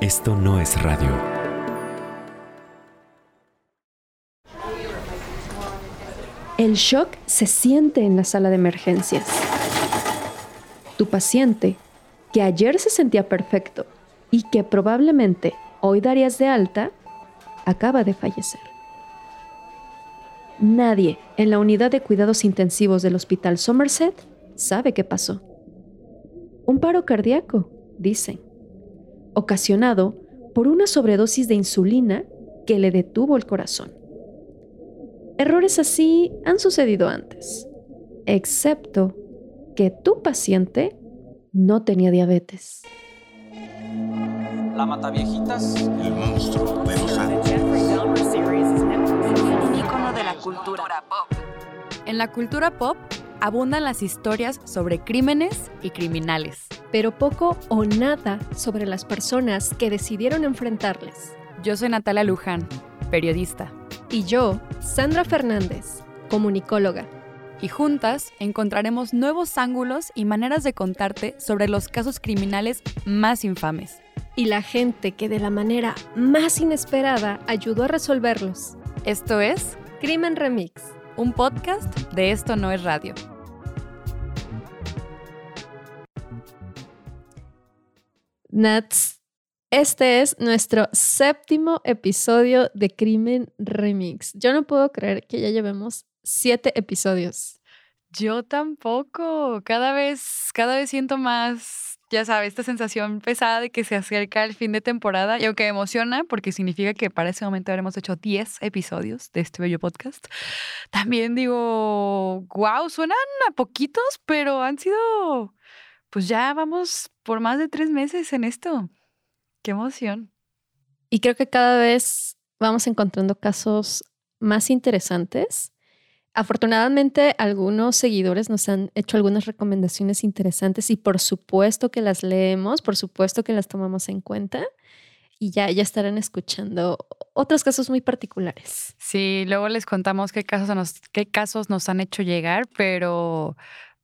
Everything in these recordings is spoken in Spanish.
Esto no es radio. El shock se siente en la sala de emergencias. Tu paciente, que ayer se sentía perfecto y que probablemente hoy darías de alta, acaba de fallecer. Nadie en la unidad de cuidados intensivos del Hospital Somerset sabe qué pasó. Un paro cardíaco, dicen, ocasionado por una sobredosis de insulina que le detuvo el corazón. Errores así han sucedido antes, excepto que tu paciente no tenía diabetes. La Mataviejitas. El monstruo de los Andes. Un ícono de la cultura pop. En la cultura pop abundan las historias sobre crímenes y criminales. pero poco o nada sobre las personas que decidieron enfrentarles. Yo soy Natalia Luján, periodista, Y yo, Sandra Fernández, comunicóloga. y juntas encontraremos nuevos ángulos y maneras de contarte sobre los casos criminales más infames. Y la gente que de la manera más inesperada ayudó a resolverlos. Esto es Crimen Remix. un podcast de Esto no es radio. Nats, este es nuestro séptimo episodio de Crimen Remix. Yo no puedo creer que ya llevemos siete episodios. Yo tampoco. Cada vez, cada vez siento más, ya sabes, esta sensación pesada de que se acerca el fin de temporada. Y aunque emociona, porque significa que para ese momento habremos hecho 10 episodios de este bello podcast, también digo, wow, suenan a poquitos, pero han sido, pues ya vamos por más de tres meses en esto. Qué emoción. Y creo que cada vez vamos encontrando casos más interesantes. Afortunadamente, algunos seguidores nos han hecho algunas recomendaciones interesantes y por supuesto que las leemos, por supuesto que las tomamos en cuenta y ya, ya estarán escuchando otros casos muy particulares. Sí, luego les contamos qué casos nos, qué casos nos han hecho llegar, pero,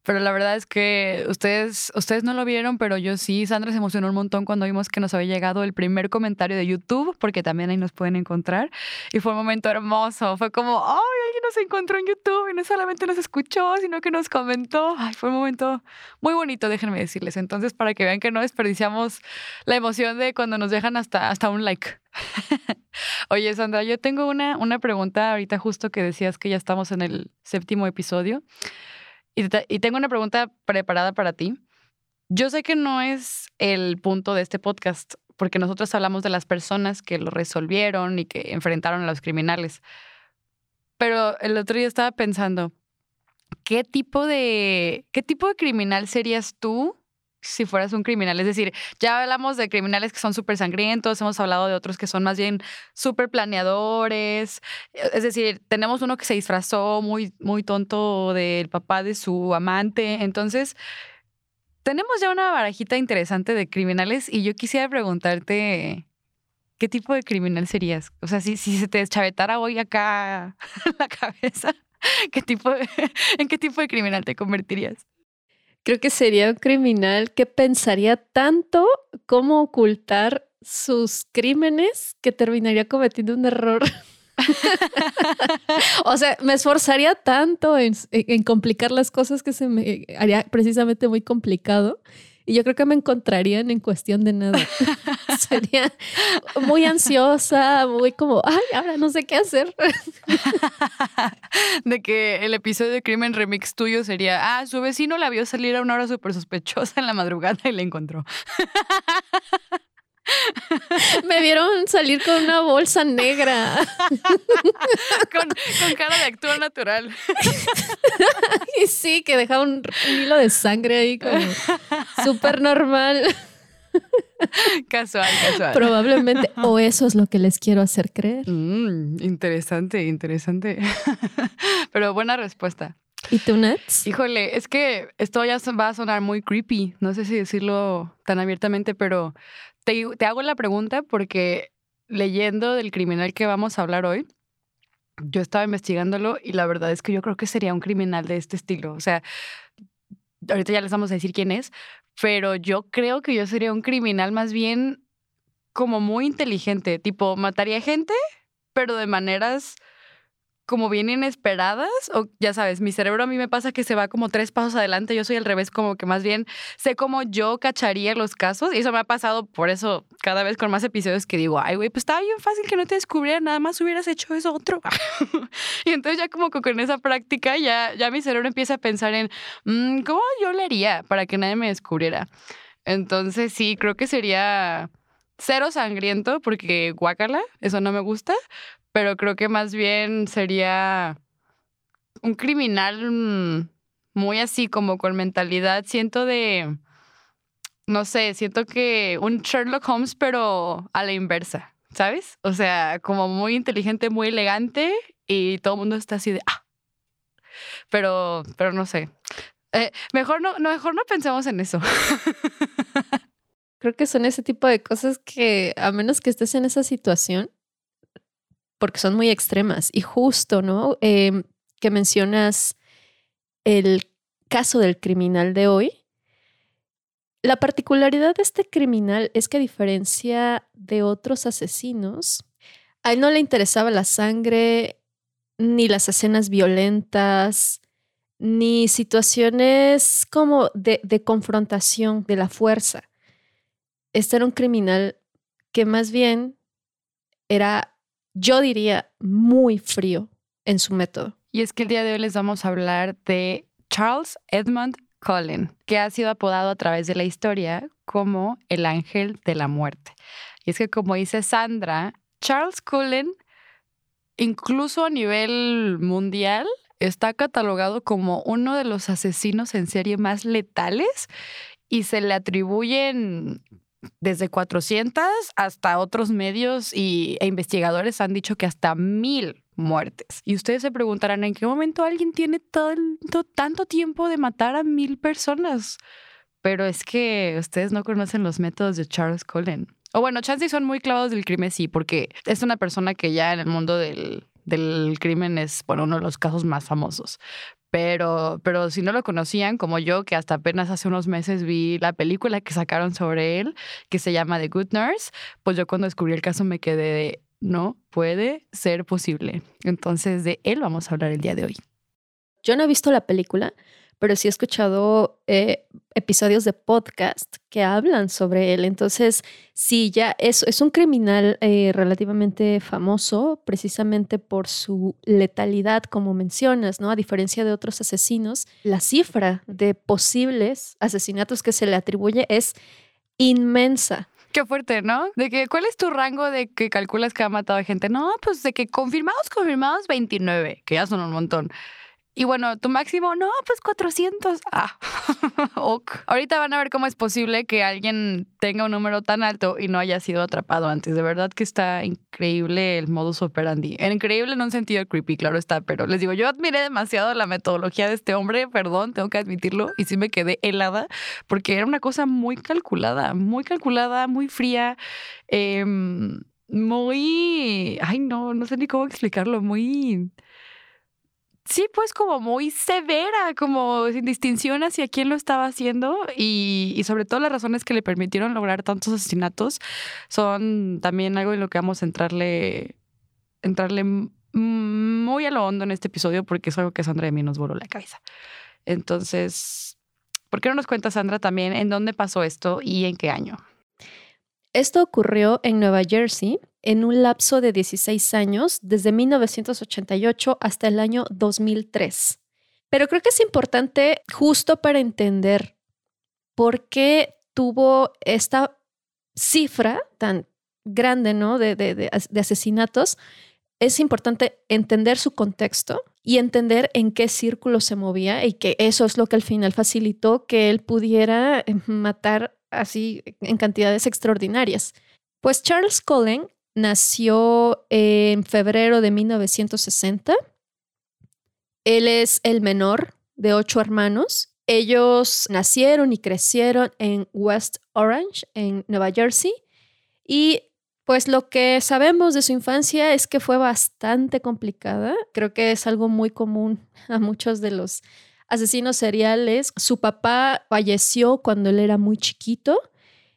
pero la verdad es que ustedes, ustedes no lo vieron, pero yo sí. Sandra se emocionó un montón cuando vimos que nos había llegado el primer comentario de YouTube, porque también ahí nos pueden encontrar. Y fue un momento hermoso. Fue como, ¡ay! Alguien nos encontró en YouTube y no solamente nos escuchó, sino que nos comentó. Ay, fue un momento muy bonito, déjenme decirles. Entonces, para que vean que no desperdiciamos la emoción de cuando nos dejan hasta, hasta un like. Oye, Sandra, yo tengo una, una pregunta ahorita justo que decías que ya estamos en el séptimo episodio. Y, te- y tengo una pregunta preparada para ti. Yo sé que no es el punto de este podcast, porque nosotros hablamos de las personas que lo resolvieron y que enfrentaron a los criminales. Pero el otro día estaba pensando, ¿qué tipo de, qué tipo de criminal serías tú si fueras un criminal? Es decir, ya hablamos de criminales que son súper sangrientos, hemos hablado de otros que son más bien súper planeadores. Es decir, tenemos uno que se disfrazó muy, muy tonto del papá de su amante. Entonces, tenemos ya una barajita interesante de criminales y yo quisiera preguntarte, ¿qué tipo de criminal serías? O sea, si, si se te deschavetara hoy acá la cabeza, ¿qué tipo ¿en qué tipo de criminal te convertirías? Creo que sería un criminal que pensaría tanto cómo ocultar sus crímenes que terminaría cometiendo un error. o sea, me esforzaría tanto en, complicar las cosas que se me haría precisamente muy complicado. Y yo creo que me encontrarían en cuestión de nada. Sería muy ansiosa, muy como, ay, ahora no sé qué hacer. de que el episodio de Crimen Remix tuyo sería, ah, su vecino la vio salir a una hora súper sospechosa en la madrugada y la encontró. Me vieron salir con una bolsa negra. con, con cara de actor natural. Y sí, que dejaba un, un hilo de sangre ahí como súper normal. Casual, casual. Probablemente. O eso es lo que les quiero hacer creer. Mm, interesante, interesante. Pero buena respuesta. ¿Y tú, Nats? Híjole, es que esto ya va a sonar muy creepy. No sé si decirlo tan abiertamente, pero te, hago la pregunta porque leyendo del criminal que vamos a hablar hoy, yo estaba investigándolo y la verdad es que yo creo que sería un criminal de este estilo. O sea, ahorita ya les vamos a decir quién es, pero yo creo que yo sería un criminal más bien como muy inteligente, tipo, mataría gente, pero de maneras como bien inesperadas, o ya sabes, mi cerebro a mí me pasa que se va como tres pasos adelante, yo soy al revés, como que más bien sé cómo yo cacharía los casos, y eso me ha pasado por eso cada vez con más episodios que digo, ay, güey, pues estaba bien fácil que no te descubriera, nada más hubieras hecho eso otro. y entonces ya como con esa práctica ya, ya mi cerebro empieza a pensar en, mm, ¿cómo yo le haría para que nadie me descubriera? Entonces sí, creo que sería cero sangriento porque guácala, eso no me gusta, pero creo que más bien sería un criminal mm, muy así como con mentalidad, siento de, no sé, siento que un Sherlock Holmes pero a la inversa, ¿sabes? O sea, como muy inteligente, muy elegante y todo el mundo está así de, ah, pero, pero no sé. Eh, mejor, no, mejor no pensemos en eso. Creo que son ese tipo de cosas que, a menos que estés en esa situación, porque son muy extremas. Y justo, ¿no? Em, que mencionas el caso del criminal de hoy. La particularidad de este criminal es que a diferencia de otros asesinos, a él no le interesaba la sangre, ni las escenas violentas, ni situaciones como de, de confrontación de la fuerza. Este era un criminal que más bien era yo diría, muy frío en su método. Y es que el día de hoy les vamos a hablar de Charles Edmund Cullen, que ha sido apodado a través de la historia como el ángel de la muerte. Y es que como dice Sandra, Charles Cullen, incluso a nivel mundial, está catalogado como uno de los asesinos en serie más letales y se le atribuyen desde 400 hasta otros medios y, e investigadores han dicho que hasta mil muertes. Y ustedes se preguntarán, ¿en qué momento alguien tiene tanto, tanto tiempo de matar a mil personas? Pero es que ustedes no conocen los métodos de Charles Cullen. O bueno, chances son muy clavados del crimen, sí, porque es una persona que ya en el mundo del, del crimen es, bueno, uno de los casos más famosos. Pero, pero si no lo conocían, como yo, que hasta apenas hace unos meses vi la película que sacaron sobre él, que se llama The Good Nurse, pues yo cuando descubrí el caso me quedé de, no puede ser posible. Entonces de él vamos a hablar el día de hoy. Yo no he visto la película, pero sí he escuchado eh, episodios de podcast que hablan sobre él. Entonces, sí, ya es, es un criminal eh, relativamente famoso, precisamente por su letalidad, como mencionas, ¿no? A diferencia de otros asesinos, la cifra de posibles asesinatos que se le atribuye es inmensa. Qué fuerte, ¿no? De que, ¿cuál es tu rango de que calculas que ha matado a gente? No, pues de que confirmados, confirmados, 29, que ya son un montón. Y bueno, tu máximo, no, pues 400. Ah, ok. Ahorita van a ver cómo es posible que alguien tenga un número tan alto y no haya sido atrapado antes. De verdad que está increíble el modus operandi. Increíble en un sentido creepy, claro está, pero les digo, yo admiré demasiado la metodología de este hombre, perdón, tengo que admitirlo, y sí me quedé helada porque era una cosa muy calculada, muy calculada, muy fría. Em, muy, ay no, no sé ni cómo explicarlo, muy sí, pues como muy severa, como sin distinción hacia quién lo estaba haciendo y, sobre todo las razones que le permitieron lograr tantos asesinatos son también algo en lo que vamos a entrarle, entrarle muy a lo hondo en este episodio porque es algo que Sandra de mí nos voló la cabeza. Entonces, ¿por qué no nos cuenta Sandra también en dónde pasó esto y en qué año? Esto ocurrió en Nueva Jersey en un lapso de 16 años, desde 1988 hasta el año 2003. Pero creo que es importante justo para entender por qué tuvo esta cifra tan grande ¿no? de, asesinatos. Es importante entender su contexto y entender en qué círculo se movía y que eso es lo que al final facilitó que él pudiera eh, matar así en cantidades extraordinarias. Pues Charles Cullen nació en febrero de 1960. Él es el menor de ocho hermanos. Ellos nacieron y crecieron en West Orange, en Nueva Jersey. Y pues lo que sabemos de su infancia es que fue bastante complicada. Creo que es algo muy común a muchos de los asesinos seriales. Su papá falleció cuando él era muy chiquito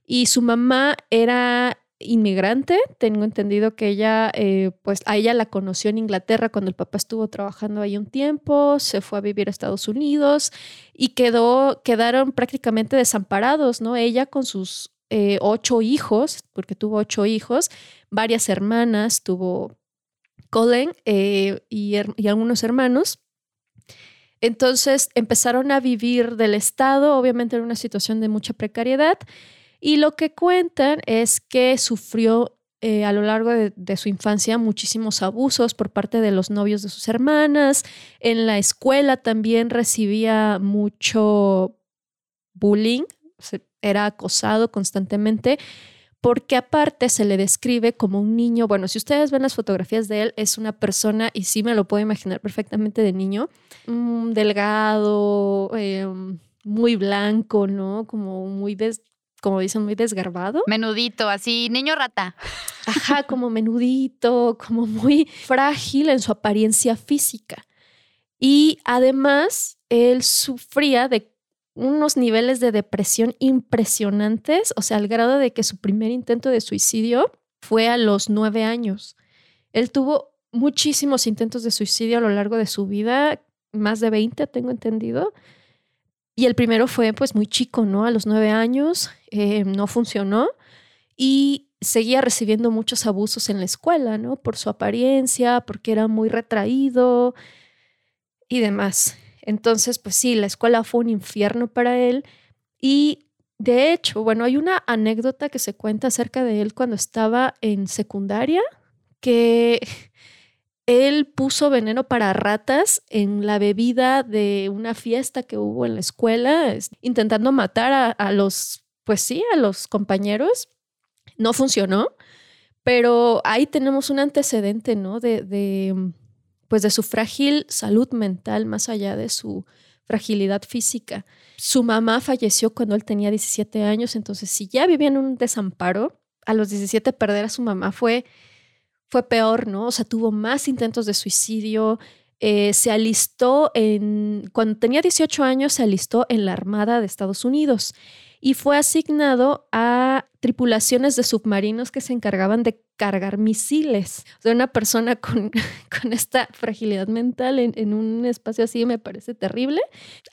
y su mamá era inmigrante. Tengo entendido que ella, eh, pues a ella la conoció en Inglaterra cuando el papá estuvo trabajando ahí un tiempo, se fue a vivir a Estados Unidos y quedó, quedaron prácticamente desamparados, ¿no? Ella con sus eh, ocho hijos, porque tuvo ocho hijos, varias hermanas, tuvo Colin eh, y, y algunos hermanos. Entonces empezaron a vivir del Estado, obviamente en una situación de mucha precariedad. Y lo que cuentan es que sufrió eh, a lo largo de, su infancia muchísimos abusos por parte de los novios de sus hermanas. En la escuela también recibía mucho bullying, era acosado constantemente, porque aparte se le describe como un niño, bueno, si ustedes ven las fotografías de él, es una persona, y sí me lo puedo imaginar perfectamente de niño, mm, delgado, eh, muy blanco, ¿no? Como muy como dicen, muy desgarbado. Menudito, así, niño rata. Ajá, como menudito, como muy frágil en su apariencia física. Y además, él sufría de unos niveles de depresión impresionantes, o sea, al grado de que su primer intento de suicidio fue a los nueve años. Él tuvo muchísimos intentos de suicidio a lo largo de su vida, más de 20, tengo entendido. Y el primero fue pues muy chico, ¿no? A los nueve años, eh, no funcionó y seguía recibiendo muchos abusos en la escuela, ¿no? Por su apariencia, porque era muy retraído y demás. Entonces, pues sí, la escuela fue un infierno para él y de hecho, bueno, hay una anécdota que se cuenta acerca de él cuando estaba en secundaria, que él puso veneno para ratas en la bebida de una fiesta que hubo en la escuela, intentando matar a, los, pues sí, a los compañeros. No funcionó, pero ahí tenemos un antecedente, ¿no? De, de, pues de su frágil salud mental, más allá de su fragilidad física. Su mamá falleció cuando él tenía 17 años, entonces si ya vivía en un desamparo, a los 17 perder a su mamá fue fue peor, ¿no? O sea, tuvo más intentos de suicidio. Eh, se alistó en, cuando tenía 18 años, se alistó en la Armada de Estados Unidos y fue asignado a tripulaciones de submarinos que se encargaban de cargar misiles. O una persona con, con esta fragilidad mental en, un espacio así me parece terrible.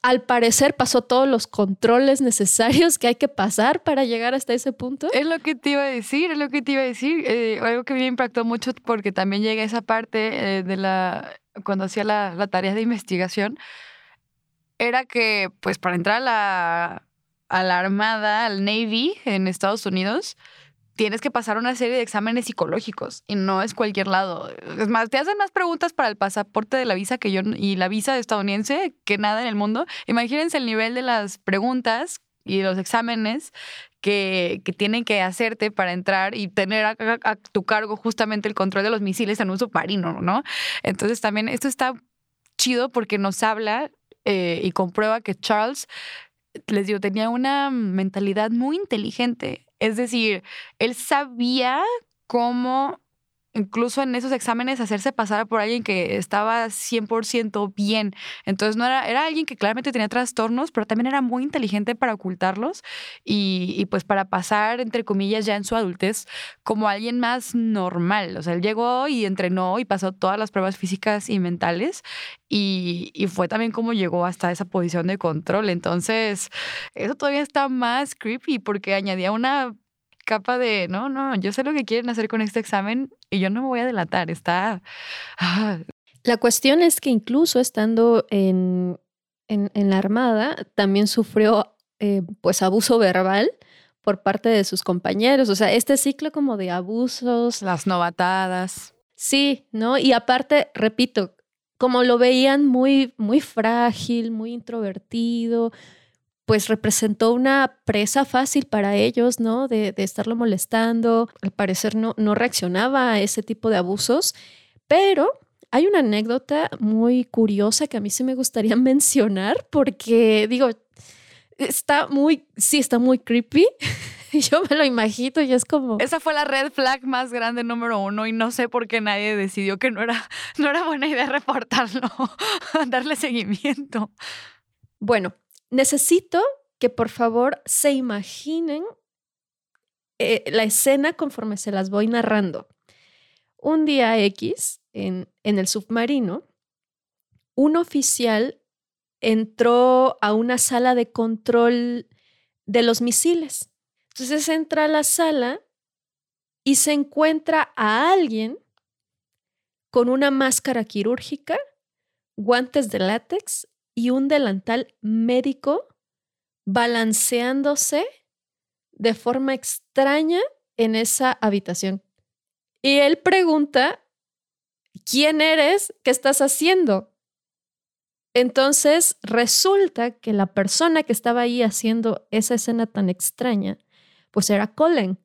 Al parecer pasó todos los controles necesarios que hay que pasar para llegar hasta ese punto. Es lo que te iba a decir, es lo que te iba a decir. Eh, algo que me impactó mucho porque también llega esa parte eh, de la, cuando hacía la, la tarea de investigación, era que pues para entrar a la a la Armada, al Navy en Estados Unidos, tienes que pasar una serie de exámenes psicológicos y no es cualquier lado. Es más, te hacen más preguntas para el pasaporte de la visa que yo y la visa estadounidense que nada en el mundo. Imagínense el nivel de las preguntas y los exámenes que, que tienen que hacerte para entrar y tener a, a, tu cargo justamente el control de los misiles en un submarino, ¿no? Entonces también esto está chido porque nos habla eh, y comprueba que Charles les digo, tenía una mentalidad muy inteligente. Es decir, él sabía cómo incluso en esos exámenes hacerse pasar por alguien que estaba 100% bien. Entonces no era, era alguien que claramente tenía trastornos, pero también era muy inteligente para ocultarlos y, y, pues para pasar, entre comillas, ya en su adultez como alguien más normal. O sea, él llegó y entrenó y pasó todas las pruebas físicas y mentales y, y fue también como llegó hasta esa posición de control. Entonces, eso todavía está más creepy porque añadía una capa de, no, no, yo sé lo que quieren hacer con este examen y yo no me voy a delatar, está... Ah. La cuestión es que incluso estando en, en, en la Armada, también sufrió eh, pues abuso verbal por parte de sus compañeros, o sea, este ciclo como de abusos. Las novatadas. Sí, ¿no? Y aparte, repito, como lo veían muy, muy frágil, muy introvertido, pues representó una presa fácil para ellos, ¿no? De, de, estarlo molestando. Al parecer no, no reaccionaba a ese tipo de abusos, pero hay una anécdota muy curiosa que a mí sí me gustaría mencionar porque, digo, está muy, sí, está muy creepy. Yo me lo imagino y es como... Esa fue la red flag más grande número uno y no sé por qué nadie decidió que no era, no era buena idea reportarlo, darle seguimiento. Bueno, necesito que por favor se imaginen eh, la escena conforme se las voy narrando. Un día X, en, en el submarino, un oficial entró a una sala de control de los misiles. Entonces entra a la sala y se encuentra a alguien con una máscara quirúrgica, guantes de látex y un delantal médico balanceándose de forma extraña en esa habitación. Y él pregunta, ¿quién eres? ¿Qué estás haciendo? Entonces resulta que la persona que estaba ahí haciendo esa escena tan extraña, pues era Colin.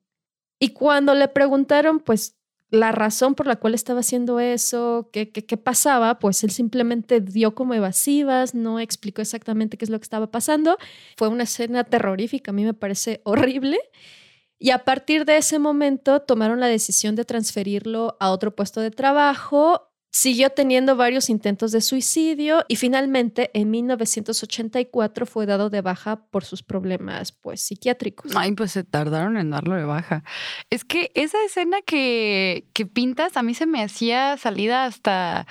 Y cuando le preguntaron, pues, la razón por la cual estaba haciendo eso, qué, qué, pasaba, pues él simplemente dio como evasivas, no explicó exactamente qué es lo que estaba pasando. Fue una escena terrorífica, a mí me parece horrible. Y a partir de ese momento tomaron la decisión de transferirlo a otro puesto de trabajo Siguió teniendo varios intentos de suicidio y finalmente en 1984 fue dado de baja por sus problemas pues psiquiátricos. Ay, pues se tardaron en darlo de baja. Es que esa escena que, que pintas a mí se me hacía salida hasta,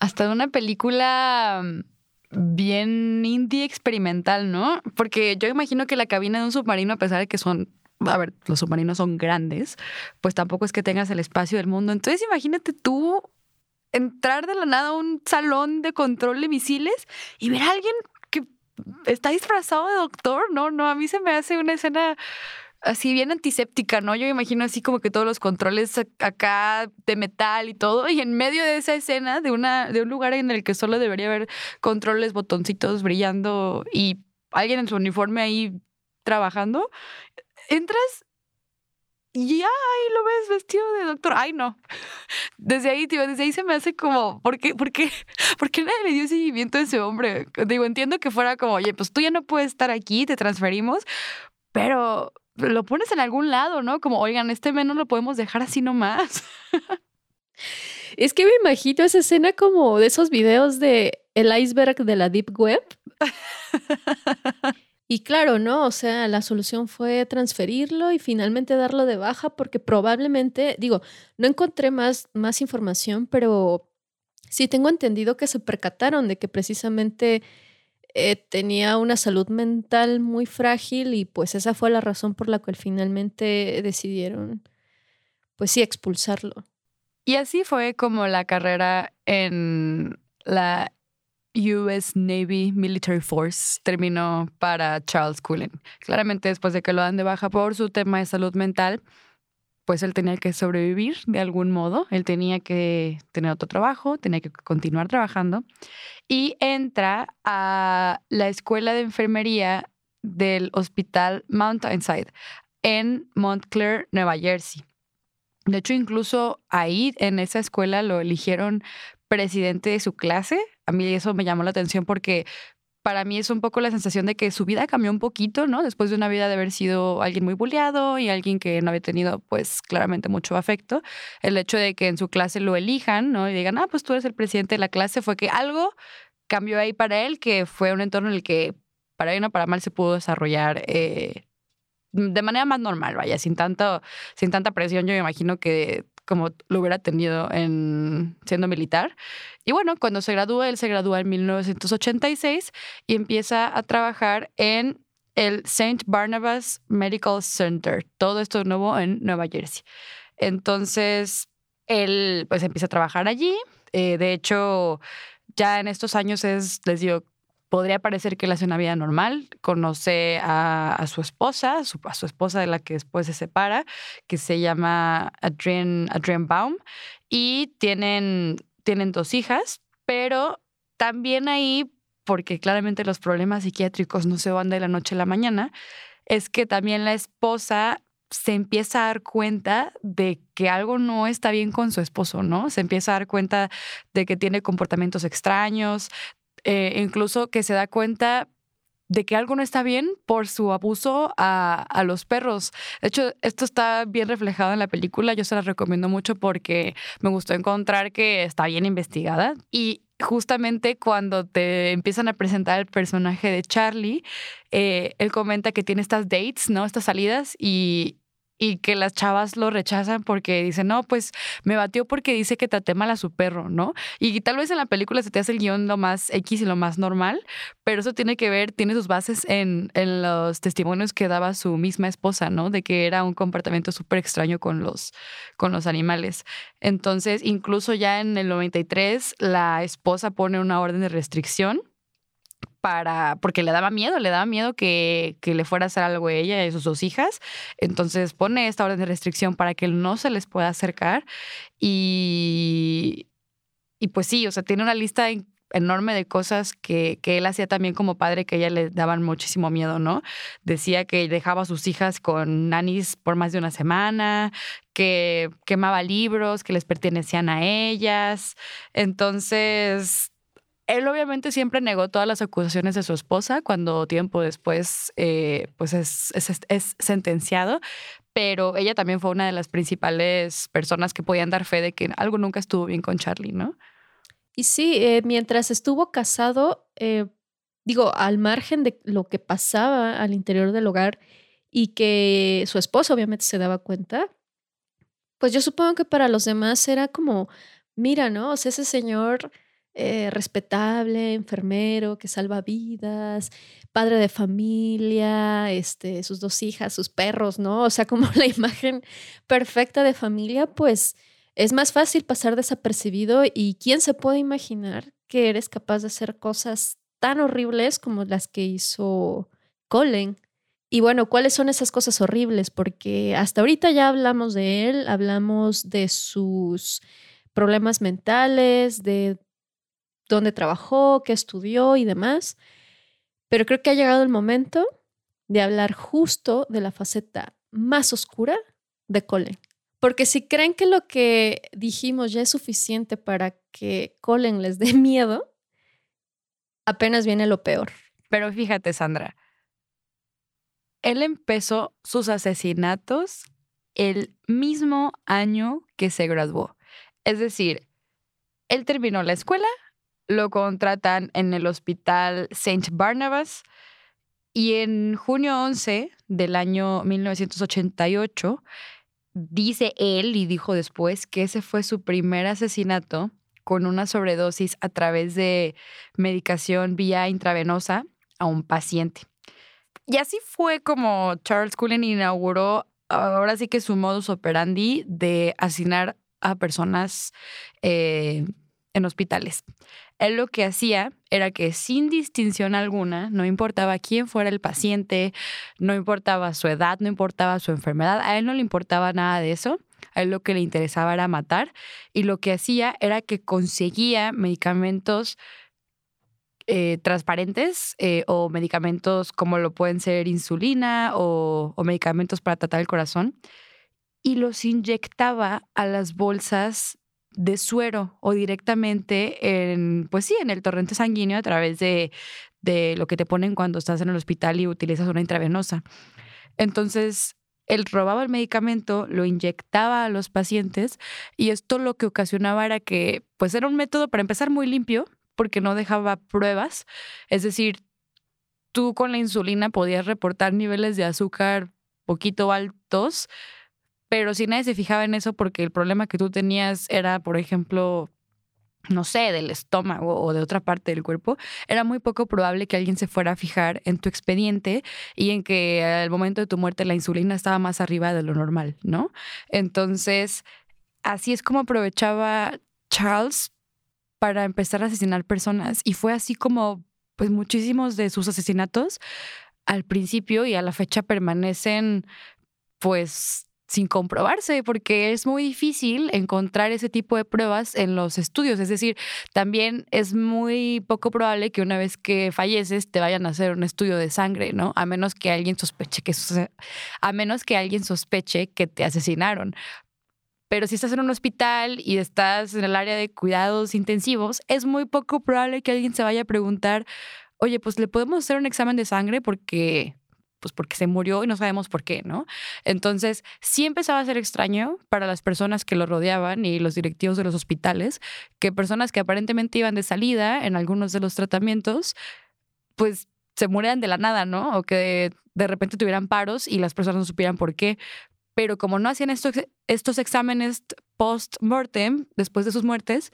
hasta una película mm, bien indie experimental, ¿no? Porque yo imagino que la cabina de un submarino, a pesar de que son a ver, los submarinos son grandes, pues tampoco es que tengas el espacio del mundo. Entonces imagínate tú entrar de la nada a un salón de control de misiles y ver a alguien que está disfrazado de doctor, no, no, a mí se me hace una escena así bien antiséptica, ¿no? Yo imagino así como que todos los controles acá de metal y todo, y en medio de esa escena, de, una, de un lugar en el que solo debería haber controles, botoncitos brillando y alguien en su uniforme ahí trabajando, entras y ahí lo ves vestido de doctor. Ay, no. Desde ahí, tío, desde ahí se me hace como, ¿por qué, por qué, por qué nadie le dio seguimiento a ese hombre? Digo, entiendo que fuera como, oye, pues tú ya no puedes estar aquí, te transferimos, pero lo pones en algún lado, ¿no? Como, oigan, este men no lo podemos dejar así nomás. Es que me imagino esa escena como de esos videos de el iceberg de la Deep Web. Y claro, ¿no? O sea, la solución fue transferirlo y finalmente darlo de baja porque probablemente, digo, no encontré más, más información, pero sí tengo entendido que se percataron de que precisamente eh, tenía una salud mental muy frágil y pues esa fue la razón por la cual finalmente decidieron, pues sí, expulsarlo. Y así fue como la carrera en la US Navy Military Force terminó para Charles Cullen. Claramente después de que lo dan de baja por su tema de salud mental, pues él tenía que sobrevivir de algún modo, él tenía que tener otro trabajo, tenía que continuar trabajando y entra a la escuela de enfermería del hospital Mountainside en Montclair, Nueva Jersey. De hecho, incluso ahí en esa escuela lo eligieron presidente de su clase a mí eso me llamó la atención porque para mí es un poco la sensación de que su vida cambió un poquito, ¿no? Después de una vida de haber sido alguien muy bulleado y alguien que no había tenido, pues, claramente mucho afecto. El hecho de que en su clase lo elijan, ¿no? Y digan, ah, pues tú eres el presidente de la clase, fue que algo cambió ahí para él, que fue un entorno en el que, para bien o para mal, se pudo desarrollar eh, de manera más normal, vaya, sin, tanto, sin tanta presión. Yo me imagino que como lo hubiera tenido en siendo militar. Y bueno, cuando se gradúa, él se gradúa en 1986 y empieza a trabajar en el St. Barnabas Medical Center. Todo esto de nuevo en Nueva Jersey. Entonces, él pues empieza a trabajar allí. Eh, de hecho, ya en estos años es, les digo, podría parecer que él hace una vida normal. Conoce a, su esposa, a su, esposa de la que después se separa, que se llama Adrienne, Baum, y tienen, tienen dos hijas, pero también ahí, porque claramente los problemas psiquiátricos no se van de la noche a la mañana, es que también la esposa se empieza a dar cuenta de que algo no está bien con su esposo, ¿no? Se empieza a dar cuenta de que tiene comportamientos extraños, eh, incluso que se da cuenta de que algo no está bien por su abuso a, a, los perros. De hecho, esto está bien reflejado en la película. Yo se la recomiendo mucho porque me gustó encontrar que está bien investigada. Y justamente cuando te empiezan a presentar el personaje de Charlie, eh, él comenta que tiene estas dates, ¿no? Estas salidas y, y que las chavas lo rechazan porque dicen, no, pues me batió porque dice que traté mal a su perro, ¿no? Y tal vez en la película se te hace el guion lo más X y lo más normal, pero eso tiene que ver, tiene sus bases en, en los testimonios que daba su misma esposa, ¿no? De que era un comportamiento súper extraño con los, con los animales. Entonces, incluso ya en el 93, la esposa pone una orden de restricción para, porque le daba miedo, le daba miedo que, que, le fuera a hacer algo a ella y a sus dos hijas. Entonces pone esta orden de restricción para que no se les pueda acercar. Y, y pues sí, o sea, tiene una lista enorme de cosas que, que, él hacía también como padre que a ella le daban muchísimo miedo, ¿no? Decía que dejaba a sus hijas con nanis por más de una semana, que quemaba libros que les pertenecían a ellas. Entonces, él obviamente siempre negó todas las acusaciones de su esposa cuando tiempo después eh, pues es, es, sentenciado, pero ella también fue una de las principales personas que podían dar fe de que algo nunca estuvo bien con Charlie, ¿no? Y sí, eh, mientras estuvo casado, eh, digo, al margen de lo que pasaba al interior del hogar y que su esposa obviamente se daba cuenta, pues yo supongo que para los demás era como, mira, ¿no? O sea, ese señor eh, respetable, enfermero, que salva vidas, padre de familia, este, sus dos hijas, sus perros, ¿no? O sea, como la imagen perfecta de familia, pues es más fácil pasar desapercibido y quién se puede imaginar que eres capaz de hacer cosas tan horribles como las que hizo Colin. Y bueno, ¿cuáles son esas cosas horribles? Porque hasta ahorita ya hablamos de él, hablamos de sus problemas mentales, de dónde trabajó, qué estudió y demás. Pero creo que ha llegado el momento de hablar justo de la faceta más oscura de Colin. Porque si creen que lo que dijimos ya es suficiente para que Colin les dé miedo, apenas viene lo peor. Pero fíjate, Sandra, él empezó sus asesinatos el mismo año que se graduó. Es decir, él terminó la escuela, lo contratan en el hospital St. Barnabas y en junio 11 del año 1988 dice él y dijo después que ese fue su primer asesinato con una sobredosis a través de medicación vía intravenosa a un paciente. Y así fue como Charles Cullen inauguró ahora sí que su modus operandi de asesinar a personas eh, en hospitales. Él lo que hacía era que sin distinción alguna, no importaba quién fuera el paciente, no importaba su edad, no importaba su enfermedad, a él no le importaba nada de eso. A él lo que le interesaba era matar y lo que hacía era que conseguía medicamentos eh, transparentes eh, o medicamentos como lo pueden ser insulina o, o medicamentos para tratar el corazón y los inyectaba a las bolsas de suero o directamente en, pues sí, en el torrente sanguíneo a través de, de lo que te ponen cuando estás en el hospital y utilizas una intravenosa. Entonces, él robaba el medicamento, lo inyectaba a los pacientes y esto lo que ocasionaba era que, pues era un método para empezar muy limpio, porque no dejaba pruebas. Es decir, tú con la insulina podías reportar niveles de azúcar poquito altos, pero si nadie se fijaba en eso porque el problema que tú tenías era, por ejemplo, no sé, del estómago o de otra parte del cuerpo, era muy poco probable que alguien se fuera a fijar en tu expediente y en que al momento de tu muerte la insulina estaba más arriba de lo normal, ¿no? Entonces, así es como aprovechaba Charles para empezar a asesinar personas y fue así como, pues muchísimos de sus asesinatos al principio y a la fecha permanecen, pues sin comprobarse, porque es muy difícil encontrar ese tipo de pruebas en los estudios. Es decir, también es muy poco probable que una vez que falleces te vayan a hacer un estudio de sangre, ¿no? A menos que alguien sospeche que a menos que alguien sospeche que te asesinaron. Pero si estás en un hospital y estás en el área de cuidados intensivos, es muy poco probable que alguien se vaya a preguntar, oye, pues le podemos hacer un examen de sangre porque pues porque se murió y no sabemos por qué, ¿no? Entonces, sí empezaba a ser extraño para las personas que lo rodeaban y los directivos de los hospitales, que personas que aparentemente iban de salida en algunos de los tratamientos, pues se murieran de la nada, ¿no? O que de, repente tuvieran paros y las personas no supieran por qué. pero como no hacían estos, estos exámenes post-mortem, después de sus muertes,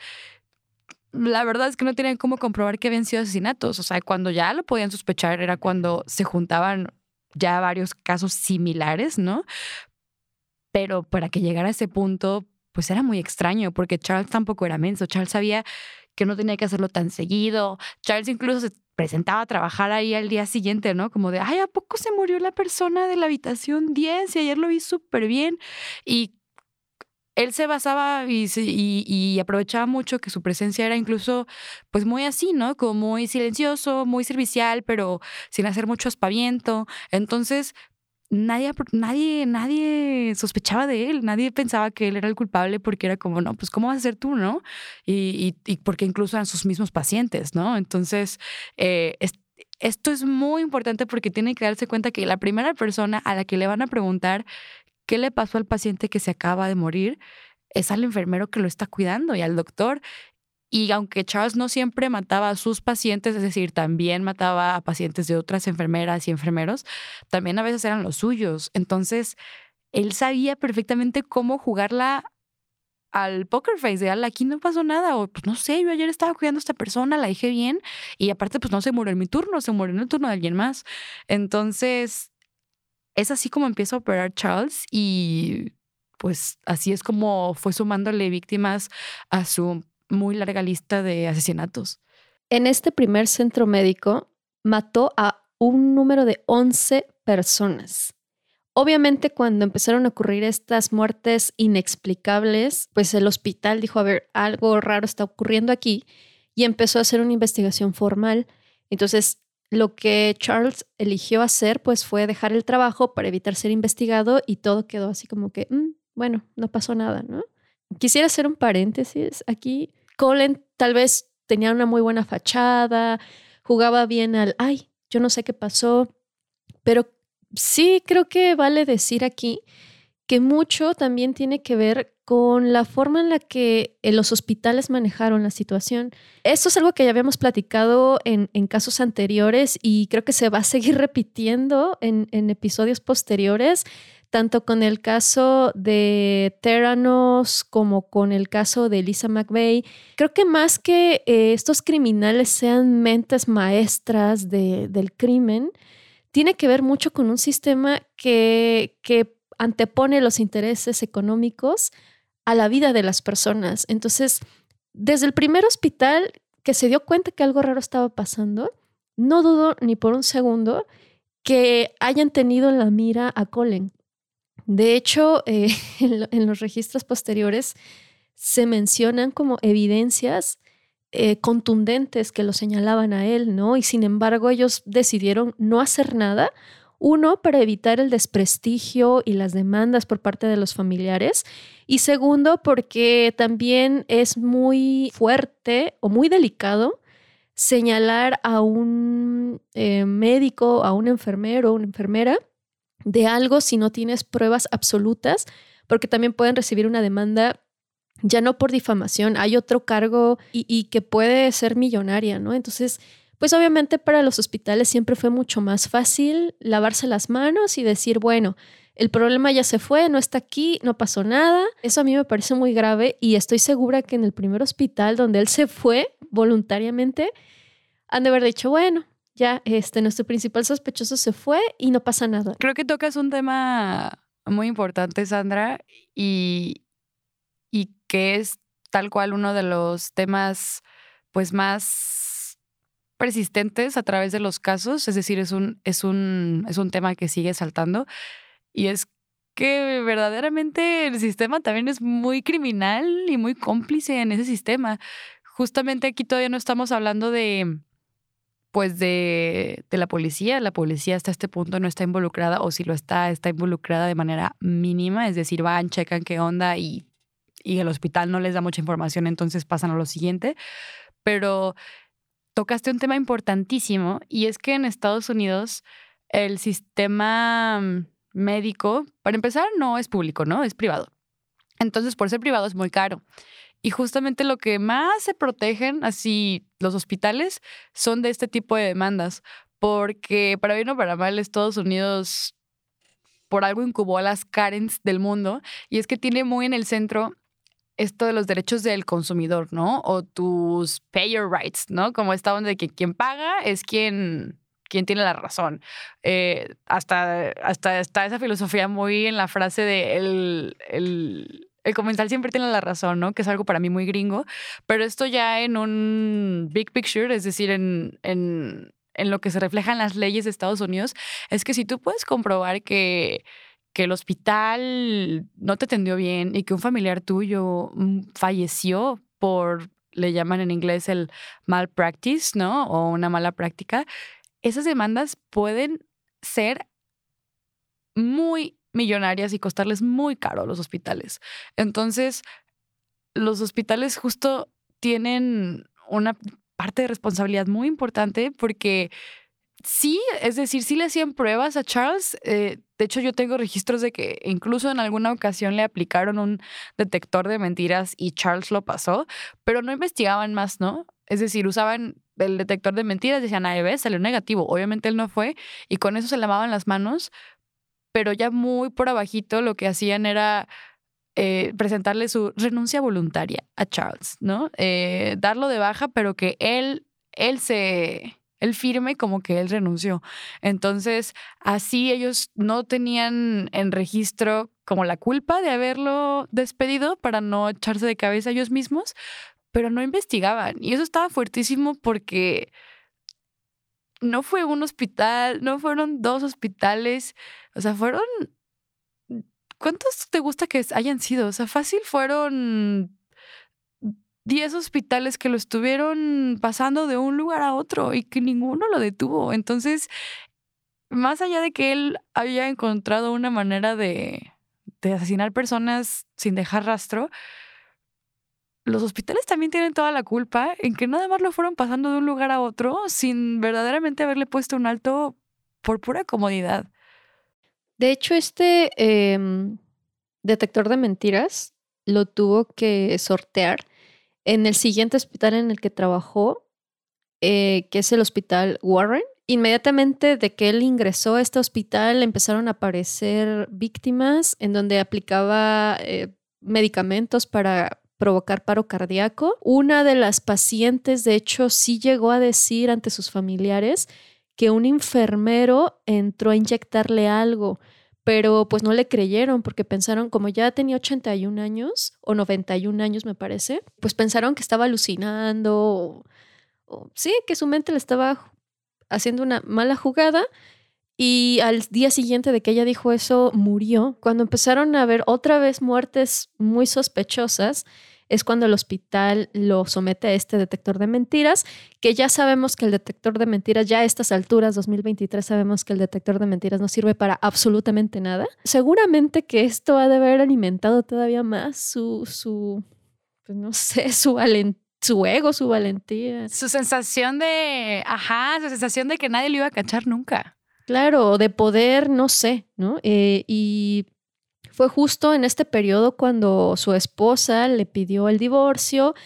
la verdad es que no tenían cómo comprobar que habían sido asesinatos. O sea, cuando ya lo podían sospechar era cuando se juntaban ya varios casos similares, ¿no? Pero para que llegara a ese punto, pues era muy extraño, porque Charles tampoco era menso. Charles sabía que no tenía que hacerlo tan seguido. Charles incluso se presentaba a trabajar ahí al día siguiente, ¿no? Como de, ay, ¿a poco se murió la persona de la habitación 10? Y ayer lo vi súper bien. Y él se basaba y, aprovechaba mucho que su presencia era incluso, pues muy así, ¿no? Como muy silencioso, muy servicial, pero sin hacer mucho aspaviento. Entonces, nadie, nadie, nadie sospechaba de él, nadie pensaba que él era el culpable porque era como, no, pues ¿cómo vas a ser tú, no? Y, y porque incluso eran sus mismos pacientes, ¿no? Entonces, eh, esto es muy importante porque tiene que darse cuenta que la primera persona a la que le van a preguntar qué le pasó al paciente que se acaba de morir, es al enfermero que lo está cuidando y al doctor. Y aunque Charles no siempre mataba a sus pacientes, es decir, también mataba a pacientes de otras enfermeras y enfermeros, también a veces eran los suyos. Entonces, él sabía perfectamente cómo jugarla al poker face de aquí no pasó nada o pues no sé, yo ayer estaba cuidando a esta persona, la dije bien y aparte pues no se murió en mi turno, se murió en el turno de alguien más. Entonces, es así como empieza a operar Charles y pues así es como fue sumándole víctimas a su muy larga lista de asesinatos. En este primer centro médico mató a un número de 11 personas. Obviamente cuando empezaron a ocurrir estas muertes inexplicables, pues el hospital dijo, a ver, algo raro está ocurriendo aquí y empezó a hacer una investigación formal. Entonces lo que Charles eligió hacer pues fue dejar el trabajo para evitar ser investigado y todo quedó así como que, mm, bueno, no pasó nada, ¿no? Quisiera hacer un paréntesis aquí. Colin tal vez tenía una muy buena fachada, jugaba bien al, ay, yo no sé qué pasó, pero sí creo que vale decir aquí que mucho también tiene que ver con la forma en la que eh, los hospitales manejaron la situación. Esto es algo que ya habíamos platicado en, casos anteriores y creo que se va a seguir repitiendo en, episodios posteriores, tanto con el caso de Terranos como con el caso de Lisa McVeigh. Creo que más que eh, estos criminales sean mentes maestras del crimen, tiene que ver mucho con un sistema que, que antepone los intereses económicos a la vida de las personas. Entonces, desde el primer hospital que se dio cuenta que algo raro estaba pasando, no dudo ni por un segundo que hayan tenido en la mira a Colin. De hecho, eh, en, los registros posteriores se mencionan como evidencias eh, contundentes que lo señalaban a él, ¿no? Y sin embargo, ellos decidieron no hacer nada uno, para evitar el desprestigio y las demandas por parte de los familiares. Y segundo, porque también es muy fuerte o muy delicado señalar a un eh, médico, a un enfermero una enfermera de algo si no tienes pruebas absolutas, porque también pueden recibir una demanda ya no por difamación, hay otro cargo y, y que puede ser millonaria, ¿no? Entonces, pues obviamente para los hospitales siempre fue mucho más fácil lavarse las manos y decir, bueno, el problema ya se fue, no está aquí, no pasó nada. Eso a mí me parece muy grave y estoy segura que en el primer hospital donde él se fue voluntariamente, han de haber dicho, bueno, ya este, nuestro principal sospechoso se fue y no pasa nada. Creo que tocas un tema muy importante, Sandra, y, y que es tal cual uno de los temas pues más persistentes a través de los casos, es decir, es un, es un, es un tema que sigue saltando y es que verdaderamente el sistema también es muy criminal y muy cómplice en ese sistema. Justamente aquí todavía no estamos hablando de pues de, de la policía. La policía hasta este punto no está involucrada, o si lo está, está involucrada de manera mínima, es decir, van, checan qué onda y, y el hospital no les da mucha información, entonces pasan a lo siguiente. Pero tocaste un tema importantísimo y es que en Estados Unidos el sistema mm, médico, para empezar, no es público, ¿no? Es privado. Entonces, por ser privado es muy caro. Y justamente lo que más se protegen, así los hospitales, son de este tipo de demandas. Porque para bien o para mal, Estados Unidos por algo incubó a las Karens del mundo, y es que tiene muy en el centro esto de los derechos del consumidor, ¿no? O tus payer rights, ¿no? Como esta onda de que quien paga es quien, quien tiene la razón. Eh, hasta, hasta está esa filosofía muy en la frase de el, el, el comensal siempre tiene la razón, ¿no? Que es algo para mí muy gringo. Pero esto ya en un big picture, es decir, en, en, en lo que se refleja en las leyes de Estados Unidos, es que si tú puedes comprobar que que el hospital no te atendió bien y que un familiar tuyo mm, falleció por, le llaman en inglés el malpractice, ¿no? O una mala práctica, esas demandas pueden ser muy millonarias y costarles muy caro a los hospitales. Entonces, los hospitales justo tienen una parte de responsabilidad muy importante porque sí, es decir, sí le hacían pruebas a Charles. Eh, de hecho, yo tengo registros de que incluso en alguna ocasión le aplicaron un detector de mentiras y Charles lo pasó, pero no investigaban más, ¿no? Es decir, usaban el detector de mentiras, decían, ah, ves, salió negativo. Obviamente él no fue y con eso se lavaban las manos, pero ya muy por abajito lo que hacían era eh, presentarle su renuncia voluntaria a Charles, ¿no? Eh, darlo de baja, pero que él, él se él firme como que él renunció. Entonces, así ellos no tenían en registro como la culpa de haberlo despedido para no echarse de cabeza ellos mismos, pero no investigaban. Y eso estaba fuertísimo porque no fue un hospital, no fueron dos hospitales, o sea, fueron... ¿Cuántos te gusta que hayan sido? O sea, fácil fueron 10 hospitales que lo estuvieron pasando de un lugar a otro y que ninguno lo detuvo. Entonces, más allá de que él haya encontrado una manera de, de asesinar personas sin dejar rastro, los hospitales también tienen toda la culpa en que nada más lo fueron pasando de un lugar a otro sin verdaderamente haberle puesto un alto por pura comodidad. De hecho, este em, detector de mentiras lo tuvo que sortear en el siguiente hospital en el que trabajó, eh, que es el hospital Warren, inmediatamente de que él ingresó a este hospital empezaron a aparecer víctimas en donde aplicaba eh, medicamentos para provocar paro cardíaco. Una de las pacientes, de hecho, sí llegó a decir ante sus familiares que un enfermero entró a inyectarle algo pero pues no le creyeron porque pensaron, como ya tenía 81 años o 91 años me parece, pues pensaron que estaba alucinando o, sí, que su mente le estaba haciendo una mala jugada y al día siguiente de que ella dijo eso, murió. Cuando empezaron a ver otra vez muertes muy sospechosas, es cuando el hospital lo somete a este detector de mentiras, que ya sabemos que el detector de mentiras, ya a estas alturas, 2023, sabemos que el detector de mentiras no sirve para absolutamente nada. Seguramente que esto ha de haber alimentado todavía más su, su pues no sé, su valentía su ego, su valentía. Su sensación de, ajá, su sensación de que nadie lo iba a cachar nunca. Claro, de poder, no sé, ¿no? Eh, y fue justo en este periodo cuando su esposa le pidió el divorcio,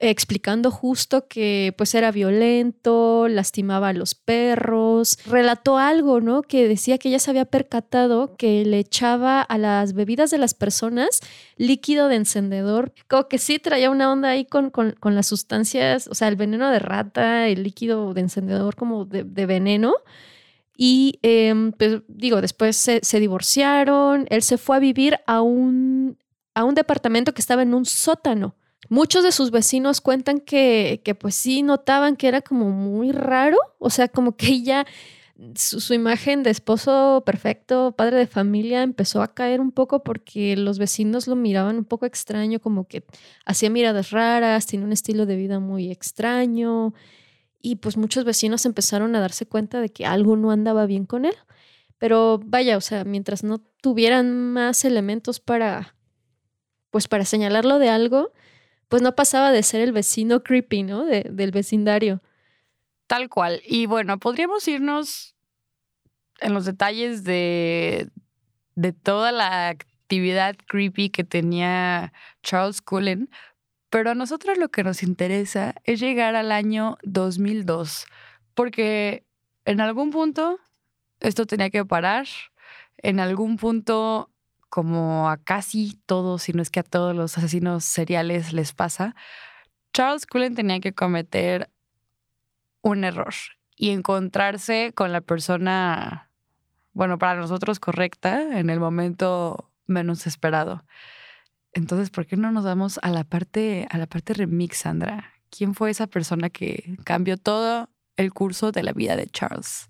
explicando justo que pues era violento, lastimaba a los perros, relató algo, ¿no? Que decía que ella se había percatado que le echaba a las bebidas de las personas líquido de encendedor, como que sí traía una onda ahí con, con, las sustancias, o sea, el veneno de rata, el líquido de encendedor como de, de veneno. Y em, pues, digo, después se, divorciaron, él se fue a vivir a un, a un departamento que estaba en un sótano. Muchos de sus vecinos cuentan que, que pues sí notaban que era como muy raro, o sea, como que ella, su, su, imagen de esposo perfecto, padre de familia, empezó a caer un poco porque los vecinos lo miraban un poco extraño, como que hacía miradas raras, tiene un estilo de vida muy extraño y pues muchos vecinos empezaron a darse cuenta de que algo no andaba bien con él. Pero vaya, o sea, mientras no tuvieran más elementos para, pues para señalarlo de algo, pues no pasaba de ser el vecino creepy, ¿no? del vecindario. Tal cual. Y bueno, podríamos irnos en los detalles de, de toda la actividad creepy que tenía Charles Cullen, pero a nosotros lo que nos interesa es llegar al año 2002, porque en algún punto esto tenía que parar, en algún punto, como a casi todos, si no es que a todos los asesinos seriales les pasa, Charles Cullen tenía que cometer un error y encontrarse con la persona, bueno, para nosotros correcta en el momento menos esperado. Entonces, ¿por qué no nos damos a la parte, a la parte remix, Sandra? ¿Quién fue esa persona que cambió todo el curso de la vida de Charles?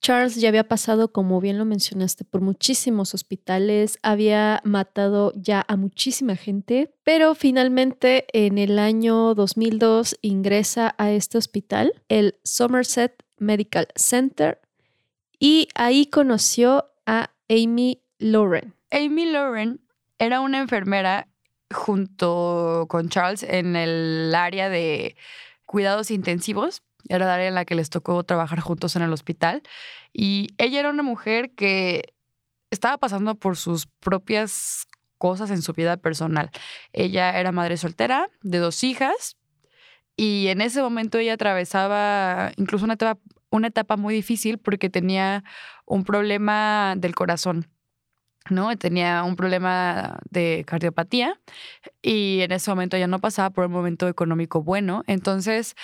Charles ya había pasado, como bien lo mencionaste, por muchísimos hospitales, había matado ya a muchísima gente, pero finalmente en el año 2002 ingresa a este hospital, el Somerset Medical Center, y ahí conoció a Amy Lauren. Amy Lauren era una enfermera junto con Charles en el área de cuidados intensivos era la área en la que les tocó trabajar juntos en el hospital. Y ella era una mujer que estaba pasando por sus propias cosas en su vida personal. Ella era madre soltera de dos hijas y en ese momento ella atravesaba incluso una etapa, una etapa muy difícil porque tenía un problema del corazón. ¿No? Tenía un problema de cardiopatía y en ese momento ya no pasaba por un momento económico bueno. Entonces,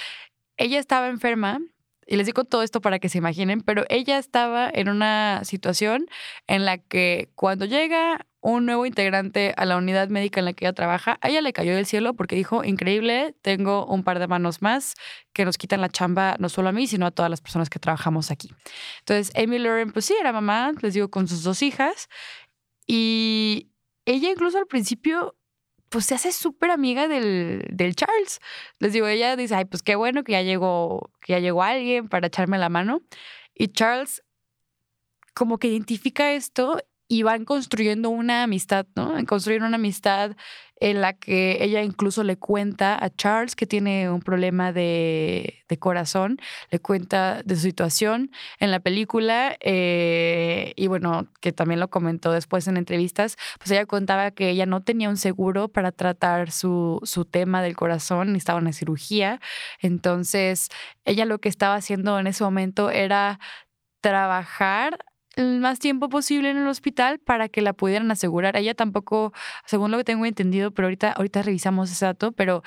ella estaba enferma, y les digo todo esto para que se imaginen, pero ella estaba en una situación en la que cuando llega un nuevo integrante a la unidad médica en la que ella trabaja, a ella le cayó del cielo porque dijo, increíble, tengo un par de manos más que nos quitan la chamba no solo a mí, sino a todas las personas que trabajamos aquí. Entonces, Amy Lauren, pues sí, era mamá, les digo, con sus dos hijas, y ella incluso al principio pues se hace súper amiga del, del, Charles. Les digo, ella dice, ay, pues qué bueno que ya llegó, que ya llegó alguien para echarme la mano. Y Charles como que identifica esto y van construyendo una amistad, ¿no? Construyeron una amistad en la que ella incluso le cuenta a Charles que tiene un problema de, corazón, le cuenta de su situación en la película eh, y bueno, que también lo comentó después en entrevistas, pues ella contaba que ella no tenía un seguro para tratar su, su tema del corazón, necesitaba una cirugía, entonces ella lo que estaba haciendo en ese momento era trabajar el más tiempo posible en el hospital para que la pudieran asegurar. Ella tampoco, según lo que tengo entendido, pero ahorita, ahorita revisamos ese dato, pero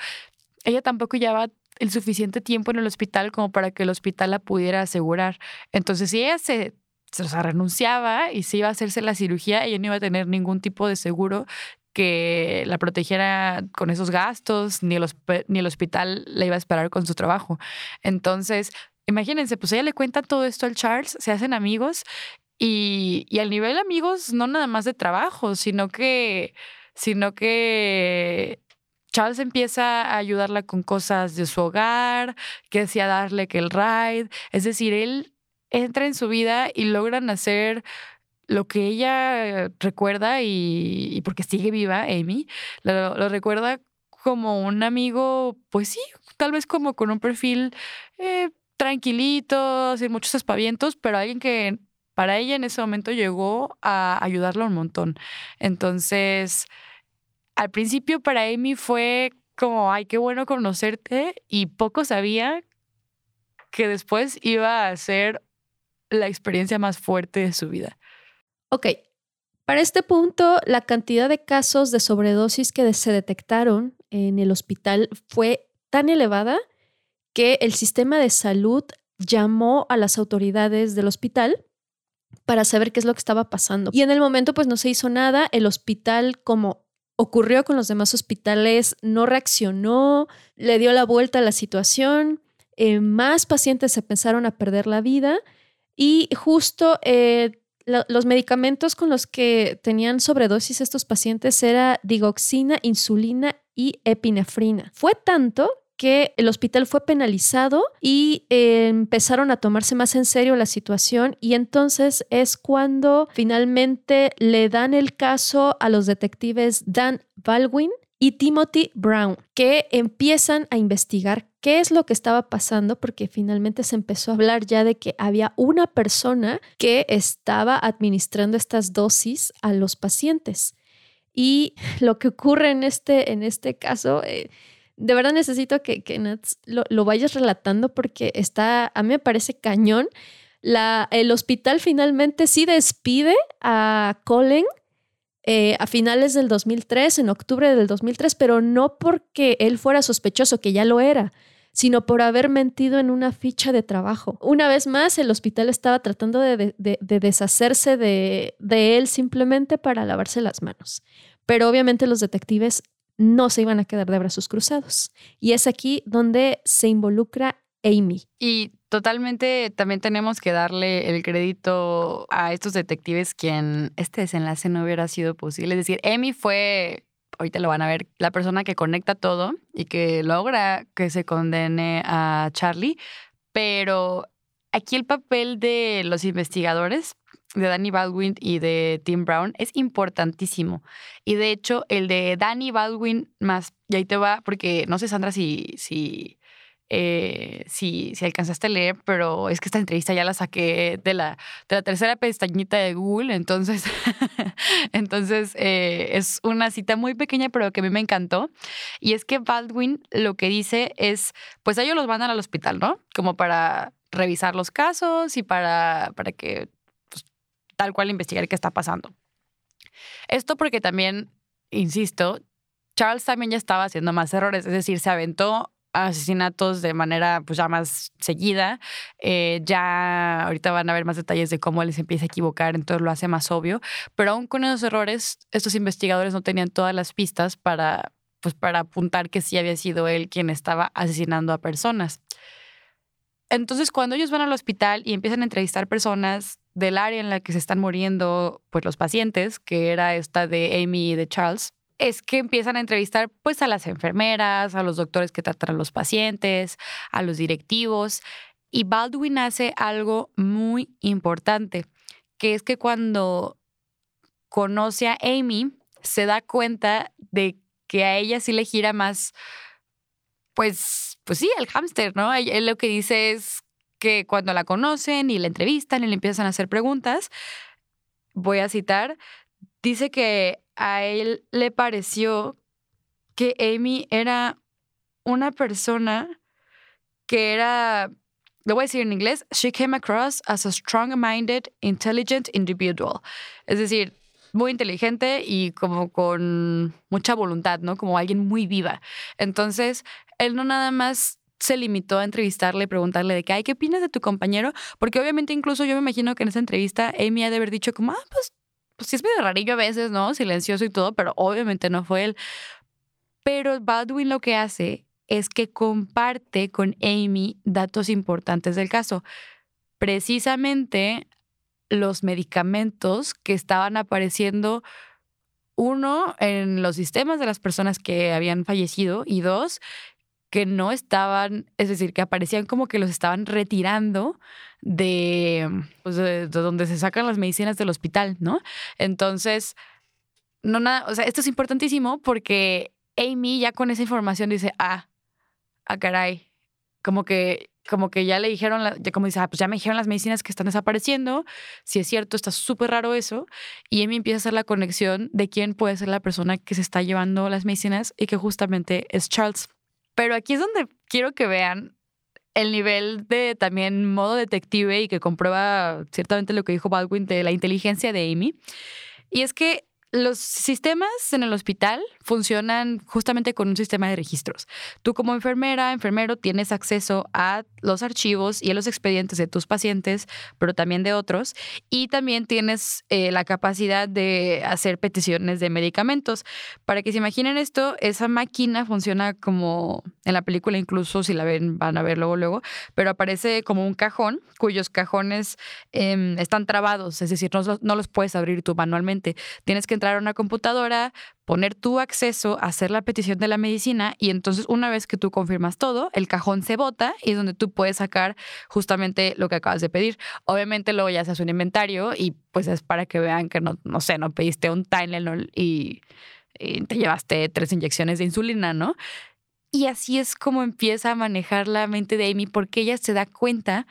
ella tampoco llevaba el suficiente tiempo en el hospital como para que el hospital la pudiera asegurar. Entonces, si ella se, se renunciaba y se iba a hacerse la cirugía, ella no iba a tener ningún tipo de seguro que la protegiera con esos gastos, ni el, ni el hospital la iba a esperar con su trabajo. Entonces, imagínense, pues ella le cuenta todo esto al Charles, se hacen amigos y, y al nivel amigos, no nada más de trabajo, sino que, sino que Charles empieza a ayudarla con cosas de su hogar, que decía darle que el ride. Es decir, él entra en su vida y logran hacer lo que ella recuerda y, porque sigue viva, Amy, lo, recuerda como un amigo, pues sí, tal vez como con un perfil eh, tranquilito, sin muchos espavientos, pero alguien que para ella en ese momento llegó a ayudarla un montón. Entonces, al principio para Amy fue como, ay, qué bueno conocerte y poco sabía que después iba a ser la experiencia más fuerte de su vida. Ok, para este punto, la cantidad de casos de sobredosis que se detectaron en el hospital fue tan elevada que el sistema de salud llamó a las autoridades del hospital para saber qué es lo que estaba pasando. Y en el momento pues no se hizo nada, el hospital como ocurrió con los demás hospitales no reaccionó, le dio la vuelta a la situación, eh, más pacientes se pensaron a perder la vida y justo eh, los medicamentos con los que tenían sobredosis estos pacientes era digoxina, insulina y epinefrina. Fue tanto que el hospital fue penalizado y eh, empezaron a tomarse más en serio la situación y entonces es cuando finalmente le dan el caso a los detectives Dan Baldwin y Timothy Brown, que empiezan a investigar qué es lo que estaba pasando, porque finalmente se empezó a hablar ya de que había una persona que estaba administrando estas dosis a los pacientes. Y lo que ocurre en este, en este caso... Eh, de verdad necesito que, que Nats lo, vayas relatando porque está, a mí me parece cañón La, el hospital finalmente sí despide a Colin eh, a finales del 2003, en octubre del 2003, pero no porque él fuera sospechoso, que ya lo era, sino por haber mentido en una ficha de trabajo. Una vez más, el hospital estaba tratando de, deshacerse de, de él simplemente para lavarse las manos. Pero obviamente los detectives no se iban a quedar de brazos cruzados. Y es aquí donde se involucra Amy. Y totalmente también tenemos que darle el crédito a estos detectives quien este desenlace no hubiera sido posible. Es decir, Amy fue, ahorita lo van a ver, la persona que conecta todo y que logra que se condene a Charlie, pero aquí el papel de los investigadores de Danny Baldwin y de Tim Brown es importantísimo. Y de hecho, el de Danny Baldwin más, y ahí te va, porque no sé, Sandra, si, si eh, si, si, alcanzaste a leer, pero es que esta entrevista ya la saqué de la, de la tercera pestañita de Google, entonces, entonces eh, es una cita muy pequeña, pero que a mí me encantó. Y es que Baldwin lo que dice es, pues ellos los mandan al hospital, ¿no? Como para revisar los casos y para, para que tal cual investigar qué está pasando. Esto porque también, insisto, Charles también ya estaba haciendo más errores, es decir, se aventó asesinatos de manera pues ya más seguida. Eh, ya ahorita van a ver más detalles de cómo él se empieza a equivocar, entonces lo hace más obvio. Pero aún con esos errores, estos investigadores no tenían todas las pistas para, pues, para apuntar que sí había sido él quien estaba asesinando a personas. Entonces, cuando ellos van al hospital y empiezan a entrevistar personas del área en la que se están muriendo pues, los pacientes, que era esta de Amy y de Charles, es que empiezan a entrevistar pues a las enfermeras, a los doctores que tratan a los pacientes, a los directivos. Y Baldwin hace algo muy importante, que es que cuando conoce a Amy, se da cuenta de que a ella sí le gira más, pues, pues sí, el hámster, ¿no? Él lo que dice es que cuando la conocen y la entrevistan y le empiezan a hacer preguntas, voy a citar, dice que a él le pareció que Amy era una persona que era, lo voy a decir en inglés, she came across as a strong-minded, intelligent individual. Es decir, muy inteligente y como con mucha voluntad, ¿no? Como alguien muy viva. Entonces, él no nada más se limitó a entrevistarle, preguntarle de qué, hay, ¿qué opinas de tu compañero? Porque obviamente incluso yo me imagino que en esa entrevista Amy ha de haber dicho como, ah, pues pues sí es medio rarillo a veces, ¿no? Silencioso y todo, pero obviamente no fue él. Pero Baldwin lo que hace es que comparte con Amy datos importantes del caso. Precisamente los medicamentos que estaban apareciendo, uno, en los sistemas de las personas que habían fallecido y dos, que no estaban, es decir, que aparecían como que los estaban retirando pues, de, de, donde se sacan las medicinas del hospital, ¿no? Entonces, no nada, o sea, esto es importantísimo porque Amy ya con esa información dice, ah, ah, caray, como que, como que ya le dijeron, ya como dice, ah, pues ya me dijeron las medicinas que están desapareciendo, si es cierto, está súper raro eso, y Amy empieza a hacer la conexión de quién puede ser la persona que se está llevando las medicinas y que justamente es Charles. Pero aquí es donde quiero que vean el nivel de también modo detective y que comprueba ciertamente lo que dijo Baldwin de la inteligencia de Amy. Y es que los sistemas en el hospital funcionan justamente con un sistema de registros. Tú como enfermera, enfermero, tienes acceso a los archivos y a los expedientes de tus pacientes, pero también de otros. Y también tienes eh, la capacidad de hacer peticiones de medicamentos. Para que se imaginen esto, esa máquina funciona como en la película, incluso si la ven, van a ver luego, luego, pero aparece como un cajón cuyos cajones em, están trabados, es decir, no, no los puedes abrir tú manualmente. Tienes que entrar a una computadora, poner tu acceso, hacer la petición de la medicina y entonces una vez que tú confirmas todo, el cajón se bota y es donde tú puedes sacar justamente lo que acabas de pedir. Obviamente luego ya se hace un inventario y pues es para que vean que no, no sé, no pediste un Tylenol y, y te llevaste tres inyecciones de insulina, ¿no? Y así es como empieza a manejar la mente de Amy porque ella se da cuenta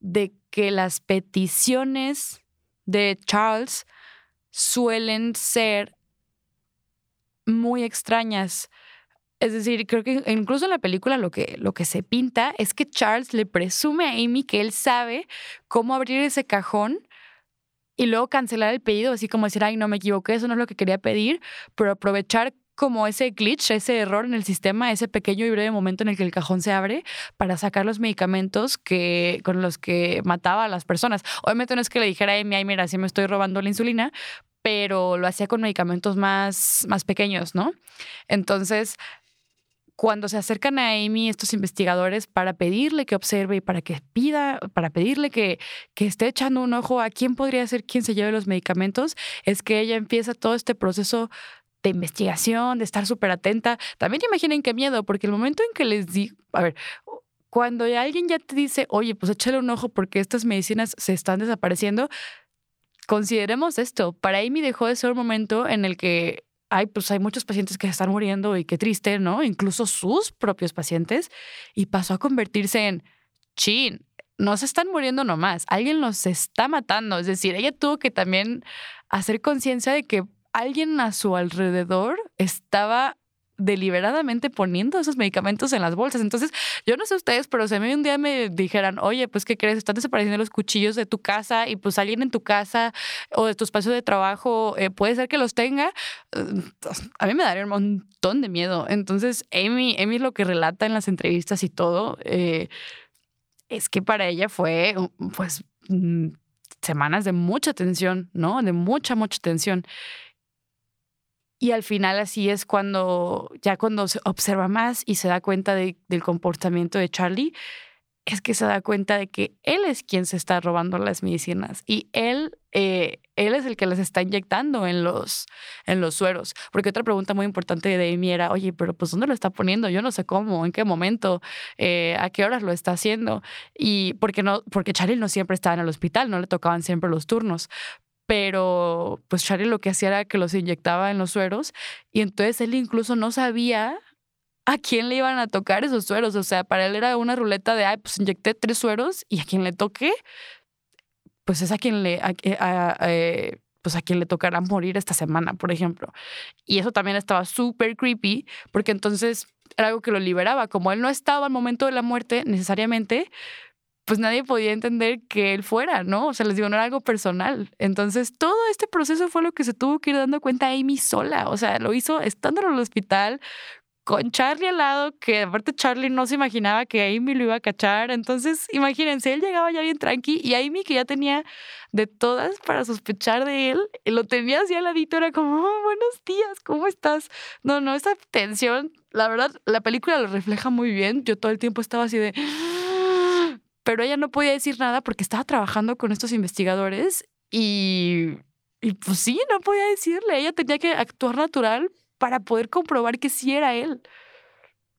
de que las peticiones de Charles suelen ser muy extrañas. Es decir, creo que incluso en la película lo que, lo que se pinta es que Charles le presume a Amy que él sabe cómo abrir ese cajón y luego cancelar el pedido, así como decir, ay, no me equivoqué, eso no es lo que quería pedir, pero aprovechar como ese glitch, ese error en el sistema, ese pequeño y breve momento en el que el cajón se abre para sacar los medicamentos que, con los que mataba a las personas. Obviamente no es que le dijera a Amy, ay, mira, sí me estoy robando la insulina, pero lo hacía con medicamentos más, más pequeños, ¿no? Entonces, cuando se acercan a Amy estos investigadores para pedirle que observe y para que pida, para pedirle que, que esté echando un ojo a quién podría ser quien se lleve los medicamentos, es que ella empieza todo este proceso de investigación, de estar súper atenta. También imaginen qué miedo, porque el momento en que les di, a ver, cuando alguien ya te dice, oye, pues échale un ojo porque estas medicinas se están desapareciendo, consideremos esto. Para Amy dejó de ser un momento en el que hay, pues hay muchos pacientes que están muriendo y qué triste, ¿no? Incluso sus propios pacientes. Y pasó a convertirse en, chin, no se están muriendo nomás, alguien los está matando. Es decir, ella tuvo que también hacer conciencia de que alguien a su alrededor estaba deliberadamente poniendo esos medicamentos en las bolsas. Entonces, yo no sé ustedes, pero si a mí un día me dijeran, oye, pues, ¿qué crees? Están desapareciendo los cuchillos de tu casa y pues alguien en tu casa o de tu espacio de trabajo eh, puede ser que los tenga, a mí me daría un montón de miedo. Entonces, Amy, Amy lo que relata en las entrevistas y todo, eh, es que para ella fue, pues, mm, semanas de mucha tensión, ¿no? De mucha, mucha tensión. Y al final así es cuando, ya cuando se observa más y se da cuenta del comportamiento de Charlie, es que se da cuenta de que él es quien se está robando las medicinas y él, eh, él es el que las está inyectando en los, en los sueros. Porque otra pregunta muy importante de Amy era, oye, pero pues ¿dónde lo está poniendo? Yo no sé cómo, en qué momento, eh, a qué horas lo está haciendo. Y porque, no, porque Charlie no siempre estaba en el hospital, no le tocaban siempre los turnos pero pues Charlie lo que hacía era que los inyectaba en los sueros y entonces él incluso no sabía a quién le iban a tocar esos sueros. O sea, para él era una ruleta de, ay, pues inyecté tres sueros y a quien le toque, pues es a quien le, eh, pues a quien le tocará morir esta semana, por ejemplo. Y eso también estaba súper creepy porque entonces era algo que lo liberaba. Como él no estaba al momento de la muerte necesariamente, pues nadie podía entender que él fuera, ¿no? O sea, les digo, no era algo personal. Entonces, todo este proceso fue lo que se tuvo que ir dando cuenta Amy sola. O sea, lo hizo estando en el hospital con Charlie al lado, que aparte Charlie no se imaginaba que Amy lo iba a cachar. Entonces, imagínense, él llegaba ya bien tranqui y Amy, que ya tenía de todas para sospechar de él, lo tenía así al ladito, era como, oh, buenos días, ¿cómo estás? No, no, esa tensión, la verdad, la película lo refleja muy bien. Yo todo el tiempo estaba así de pero ella no podía decir nada porque estaba trabajando con estos investigadores y, pues sí, no podía decirle. Ella tenía que actuar natural para poder comprobar que sí era él.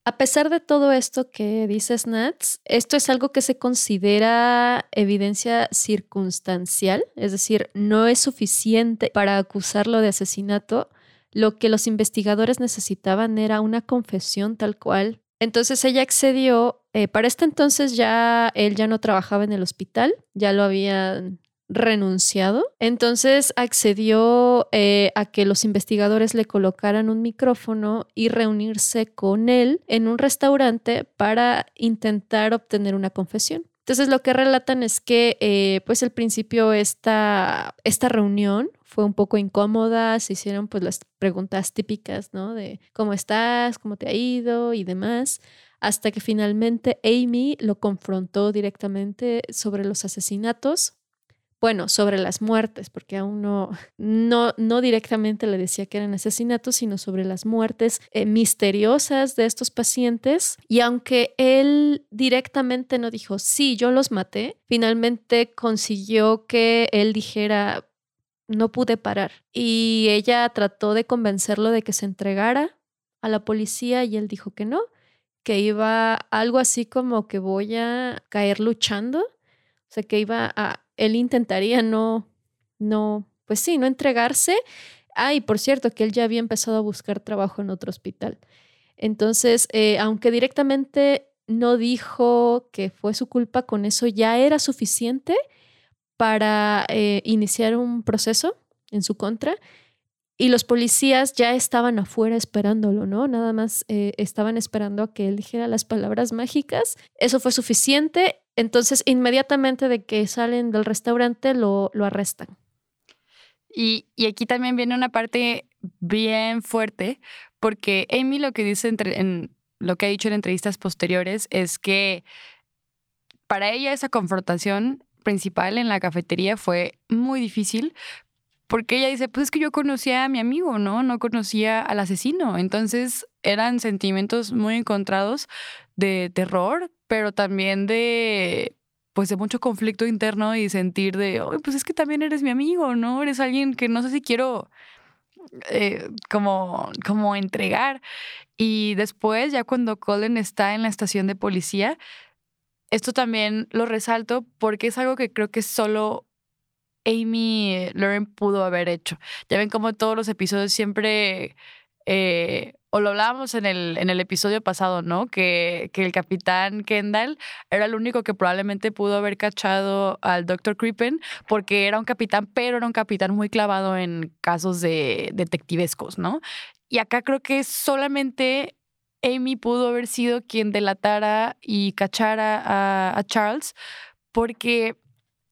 A pesar de todo esto que dices, Nats, esto es algo que se considera evidencia circunstancial, es decir, no es suficiente para acusarlo de asesinato. Lo que los investigadores necesitaban era una confesión tal cual entonces ella accedió, eh, para este entonces ya él ya no trabajaba en el hospital, ya lo habían renunciado. Entonces accedió eh, a que los investigadores le colocaran un micrófono y reunirse con él en un restaurante para intentar obtener una confesión. Entonces lo que relatan es que eh, pues al principio esta, esta reunión fue un poco incómoda, se hicieron pues las preguntas típicas, ¿no? De cómo estás, cómo te ha ido y demás, hasta que finalmente Amy lo confrontó directamente sobre los asesinatos bueno, sobre las muertes, porque aún no, no, no directamente le decía que eran asesinatos, sino sobre las muertes eh, misteriosas de estos pacientes. Y aunque él directamente no dijo, sí, yo los maté, finalmente consiguió que él dijera, no pude parar. Y ella trató de convencerlo de que se entregara a la policía y él dijo que no, que iba algo así como que voy a caer luchando, o sea, que iba a él intentaría no, no, pues sí, no entregarse. Ah, y por cierto, que él ya había empezado a buscar trabajo en otro hospital. Entonces, eh, aunque directamente no dijo que fue su culpa, con eso ya era suficiente para eh, iniciar un proceso en su contra. y los policías ya estaban afuera esperándolo, ¿no? Nada más eh, estaban esperando a que él dijera las palabras mágicas. Eso fue suficiente. Entonces, inmediatamente de que salen del restaurante, lo, lo arrestan. Y, y aquí también viene una parte bien fuerte, porque Amy lo que dice entre, en lo que ha dicho en entrevistas posteriores es que para ella esa confrontación principal en la cafetería fue muy difícil porque ella dice, pues es que yo conocía a mi amigo, ¿no? No conocía al asesino. Entonces eran sentimientos muy encontrados de terror, pero también de pues de mucho conflicto interno y sentir de, Ay, pues es que también eres mi amigo, ¿no? Eres alguien que no sé si quiero eh, como, como entregar. Y después, ya cuando Colin está en la estación de policía, esto también lo resalto porque es algo que creo que solo Amy Lauren pudo haber hecho. Ya ven como todos los episodios siempre, eh, o lo hablábamos en el, en el episodio pasado, ¿no? Que, que el capitán Kendall era el único que probablemente pudo haber cachado al Dr. Crippen porque era un capitán, pero era un capitán muy clavado en casos de detectivescos, ¿no? Y acá creo que solamente Amy pudo haber sido quien delatara y cachara a, a Charles porque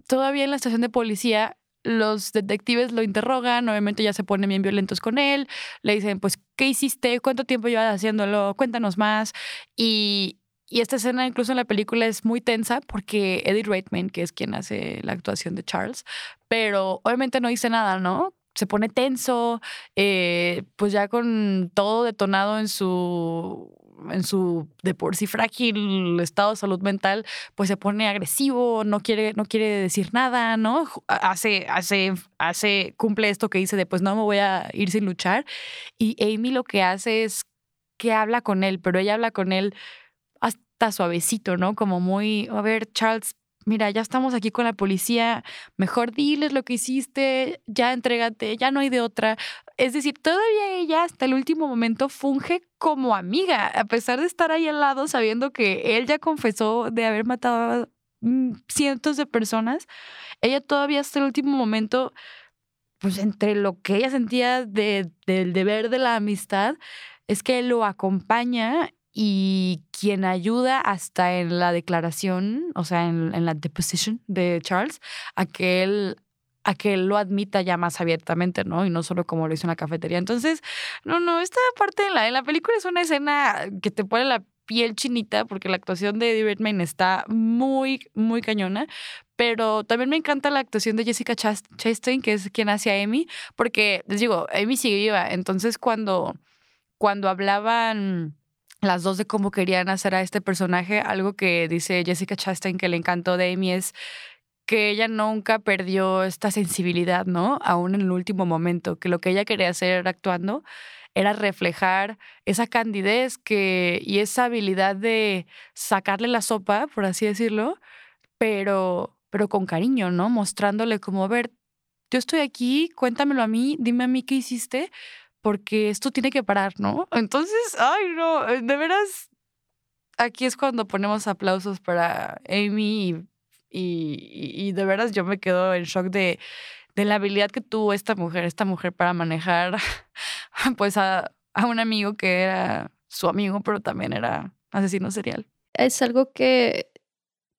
todavía en la estación de policía los detectives lo interrogan, obviamente ya se ponen bien violentos con él, le dicen, pues, ¿qué hiciste? ¿Cuánto tiempo llevas haciéndolo? Cuéntanos más. Y, y esta escena incluso en la película es muy tensa porque Eddie Redmayne, que es quien hace la actuación de Charles, pero obviamente no dice nada, ¿no? Se pone tenso, eh, pues ya con todo detonado en su en su de por sí frágil estado de salud mental, pues se pone agresivo, no quiere, no quiere decir nada, ¿no? Hace, hace, hace, cumple esto que dice de pues no me voy a ir sin luchar. Y Amy lo que hace es que habla con él, pero ella habla con él hasta suavecito, ¿no? Como muy, a ver, Charles, mira, ya estamos aquí con la policía, mejor diles lo que hiciste, ya entrégate, ya no hay de otra. Es decir, todavía ella hasta el último momento funge como amiga, a pesar de estar ahí al lado sabiendo que él ya confesó de haber matado a mm, cientos de personas, ella todavía hasta el último momento, pues entre lo que ella sentía de, del deber de la amistad, es que él lo acompaña y quien ayuda hasta en la declaración, o sea, en, la deposition de Charles, a que él a que él lo admita ya más abiertamente, ¿no? Y no solo como lo hizo en la cafetería. Entonces, no, no, esta parte de la, en la película es una escena que te pone la piel chinita porque la actuación de Eddie Redmayne está muy, muy cañona. Pero también me encanta la actuación de Jessica Chastain, que es quien hace a Amy, porque les digo, Amy sigue viva. Entonces, cuando, cuando hablaban las dos de cómo querían hacer a este personaje. Algo que dice Jessica Chastain que le encantó de Amy es que ella nunca perdió esta sensibilidad, ¿no? Aún en el último momento, que lo que ella quería hacer actuando era reflejar esa candidez que, y esa habilidad de sacarle la sopa, por así decirlo, pero, pero con cariño, ¿no? Mostrándole como, a ver, yo estoy aquí, cuéntamelo a mí, dime a mí qué hiciste, porque esto tiene que parar, ¿no? Entonces, ay, no, eh, de veras, aquí es cuando ponemos aplausos para Amy y, y, de veras yo me quedo en shock de, de, la habilidad que tuvo esta mujer, esta mujer para manejar pues a, a un amigo que era su amigo, pero también era asesino serial. Es algo que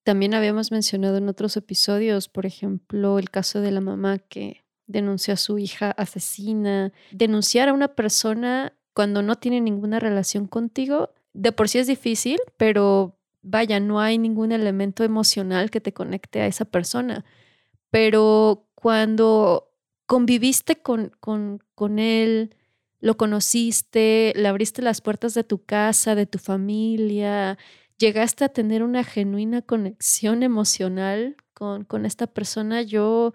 también habíamos mencionado en otros episodios, por ejemplo, el caso de la mamá que denunció a su hija asesina. Denunciar a una persona cuando no tiene ninguna relación contigo, de por sí es difícil, pero vaya, no hay ningún elemento emocional que te conecte a esa persona. Pero cuando conviviste con, con, con él, lo conociste, le abriste las puertas de tu casa, de tu familia, llegaste a tener una genuina conexión emocional con, con esta persona, yo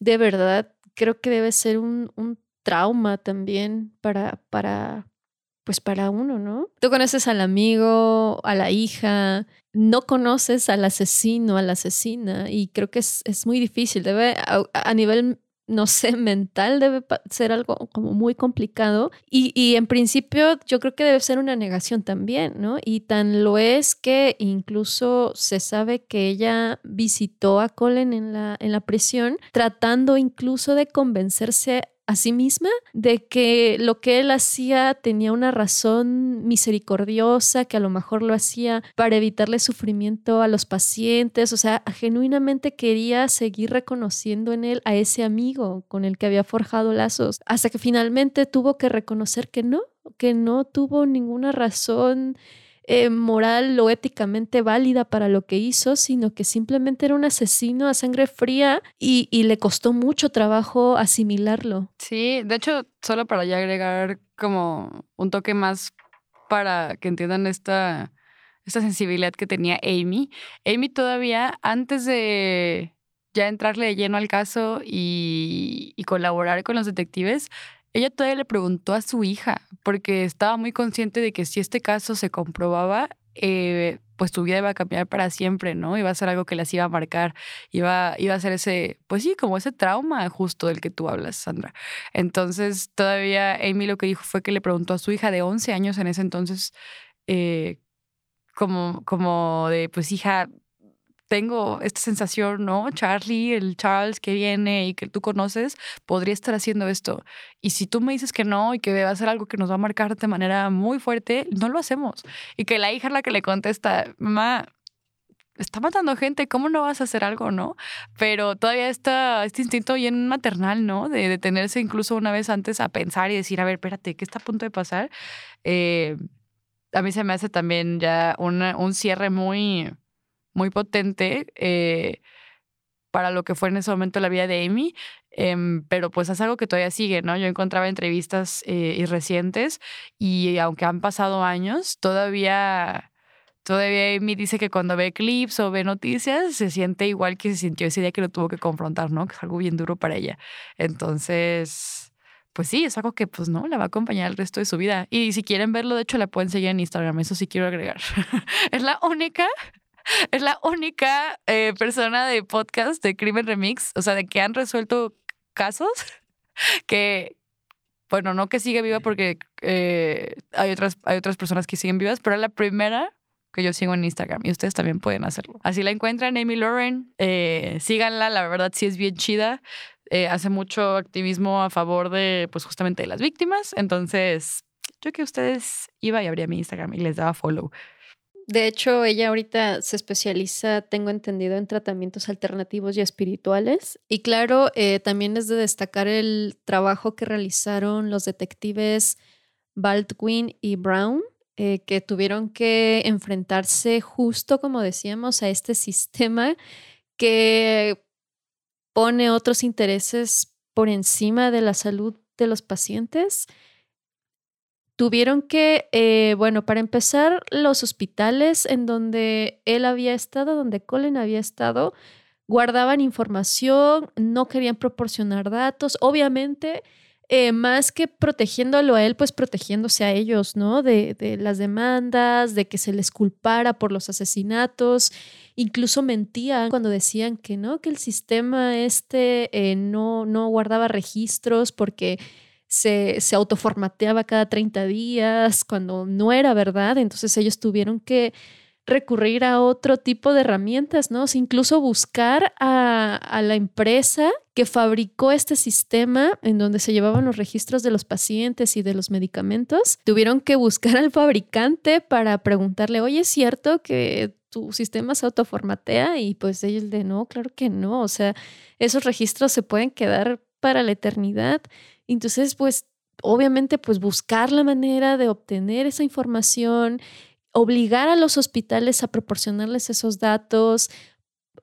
de verdad creo que debe ser un, un trauma también para, para, pues para uno, ¿no? Tú conoces al amigo, a la hija, no conoces al asesino, a la asesina, y creo que es, es muy difícil. Debe, a, nivel no sé, mental debe ser algo como muy complicado. Y, y, en principio yo creo que debe ser una negación también, ¿no? Y tan lo es que incluso se sabe que ella visitó a Colin en la, en la prisión tratando incluso de convencerse a sí misma de que lo que él hacía tenía una razón misericordiosa, que a lo mejor lo hacía para evitarle sufrimiento a los pacientes, o sea, genuinamente quería seguir reconociendo en él a ese amigo con el que había forjado lazos, hasta que finalmente tuvo que reconocer que no, que no tuvo ninguna razón eh, moral o éticamente válida para lo que hizo, sino que simplemente era un asesino a sangre fría y, le costó mucho trabajo asimilarlo. Sí, de hecho, solo para ya agregar como un toque más para que entiendan esta, esta sensibilidad que tenía Amy. Amy todavía, antes de ya entrarle de lleno al caso y, y colaborar con los detectives, ella todavía le preguntó a su hija, porque estaba muy consciente de que si este caso se comprobaba, eh, pues tu vida iba a cambiar para siempre, ¿no? Iba a ser algo que las iba a marcar, iba, iba a ser ese, pues sí, como ese trauma justo del que tú hablas, Sandra. Entonces, todavía Amy lo que dijo fue que le preguntó a su hija de 11 años en ese entonces, eh, como, como de, pues hija, tengo esta sensación, ¿no? Charlie, el Charles que viene y que tú conoces, podría estar haciendo esto. Y si tú me dices que no y que va a ser algo que nos va a marcar de manera muy fuerte, no lo hacemos. Y que la hija la que le contesta, mamá, está matando gente, ¿cómo no vas a hacer algo, no? Pero todavía está este instinto bien maternal, ¿no? De detenerse incluso una vez antes a pensar y decir, a ver, espérate, ¿qué está a punto de pasar? Eh, a mí se me hace también ya un cierre muy muy potente eh, para lo que fue en ese momento la vida de Amy, em, pero pues es algo que todavía sigue, ¿no? Yo encontraba entrevistas eh, recientes y aunque han pasado años, todavía, todavía Amy dice que cuando ve clips o ve noticias se siente igual que se sintió ese día que lo tuvo que confrontar, ¿no? Que es algo bien duro para ella. Entonces, pues sí, es algo que pues no, la va a acompañar el resto de su vida. Y si quieren verlo, de hecho, la pueden seguir en Instagram, eso sí quiero agregar. es la única es la única eh, persona de podcast de Crimen Remix, o sea, de que han resuelto casos que, bueno, no que sigue viva porque eh, hay, otras, hay otras personas que siguen vivas, pero es la primera que yo sigo en Instagram y ustedes también pueden hacerlo. Así la encuentran, Amy Lauren, eh, síganla, la verdad sí es bien chida. hace mucho activismo a favor de, pues justamente de las víctimas. Entonces, yo que ustedes iba y abría mi Instagram y les daba follow. De hecho, ella ahorita se especializa, tengo entendido, en tratamientos alternativos y espirituales. Y claro, eh, también es de destacar el trabajo que realizaron los detectives Baldwin y Brown, eh, que tuvieron que enfrentarse justo, como decíamos, a este sistema que pone otros intereses por encima de la salud de los pacientes tuvieron que, eh, bueno, para empezar, los hospitales en donde él había estado, donde Colin había estado, guardaban información, no querían proporcionar datos, obviamente, eh, más que protegiéndolo a él, pues protegiéndose a ellos, ¿no? De, las demandas, de que se les culpara por los asesinatos, incluso mentían cuando decían que no, que el sistema este eh, no, no guardaba registros porque se, se autoformateaba cada 30 días cuando no era verdad, entonces ellos tuvieron que recurrir a otro tipo de herramientas, ¿no? incluso buscar a, a, la empresa que fabricó este sistema en donde se llevaban los registros de los pacientes y de los medicamentos. Tuvieron que buscar al fabricante para preguntarle, oye, ¿es cierto que tu sistema se autoformatea? Y pues ellos de no, claro que no. O sea, esos registros se pueden quedar para la eternidad entonces, pues, obviamente, pues buscar la manera de obtener esa información, obligar a los hospitales a proporcionarles esos datos.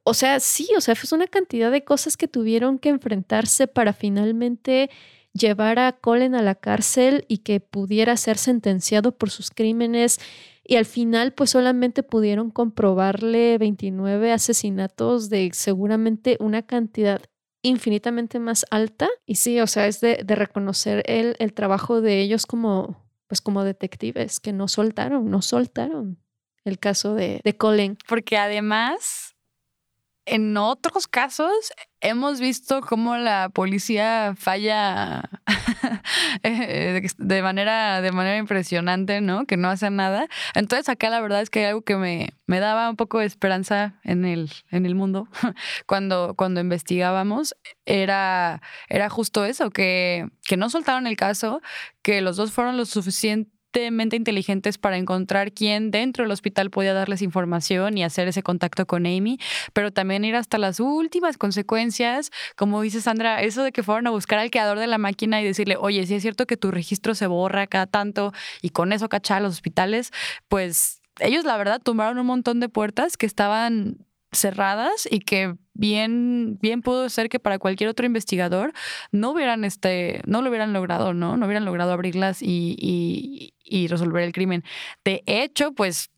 O sea, sí, o sea, fue una cantidad de cosas que tuvieron que enfrentarse para finalmente llevar a Colin a la cárcel y que pudiera ser sentenciado por sus crímenes. Y al final, pues solamente pudieron comprobarle 29 asesinatos de seguramente una cantidad infinitamente más alta. Y sí, o sea, es de, reconocer el, el, trabajo de ellos como, pues como detectives, que no soltaron, no soltaron el caso de, de Colin. Porque además, en otros casos, hemos visto cómo la policía falla eh, de, manera, de manera impresionante, ¿no? Que no hacen nada. Entonces acá la verdad es que hay algo que me, me daba un poco de esperanza en el, en el mundo cuando, cuando investigábamos. Era, era justo eso, que, que no soltaron el caso, que los dos fueron lo suficiente inteligentes para encontrar quién dentro del hospital podía darles información y hacer ese contacto con Amy, pero también ir hasta las últimas consecuencias, como dice Sandra, eso de que fueron a buscar al creador de la máquina y decirle, oye, si es cierto que tu registro se borra cada tanto y con eso cachar a los hospitales, pues ellos la verdad tumbaron un montón de puertas que estaban cerradas y que bien, bien pudo ser que para cualquier otro investigador no hubieran este, no lo hubieran logrado, ¿no? No hubieran logrado abrirlas y, y, resolver el crimen. De hecho, pues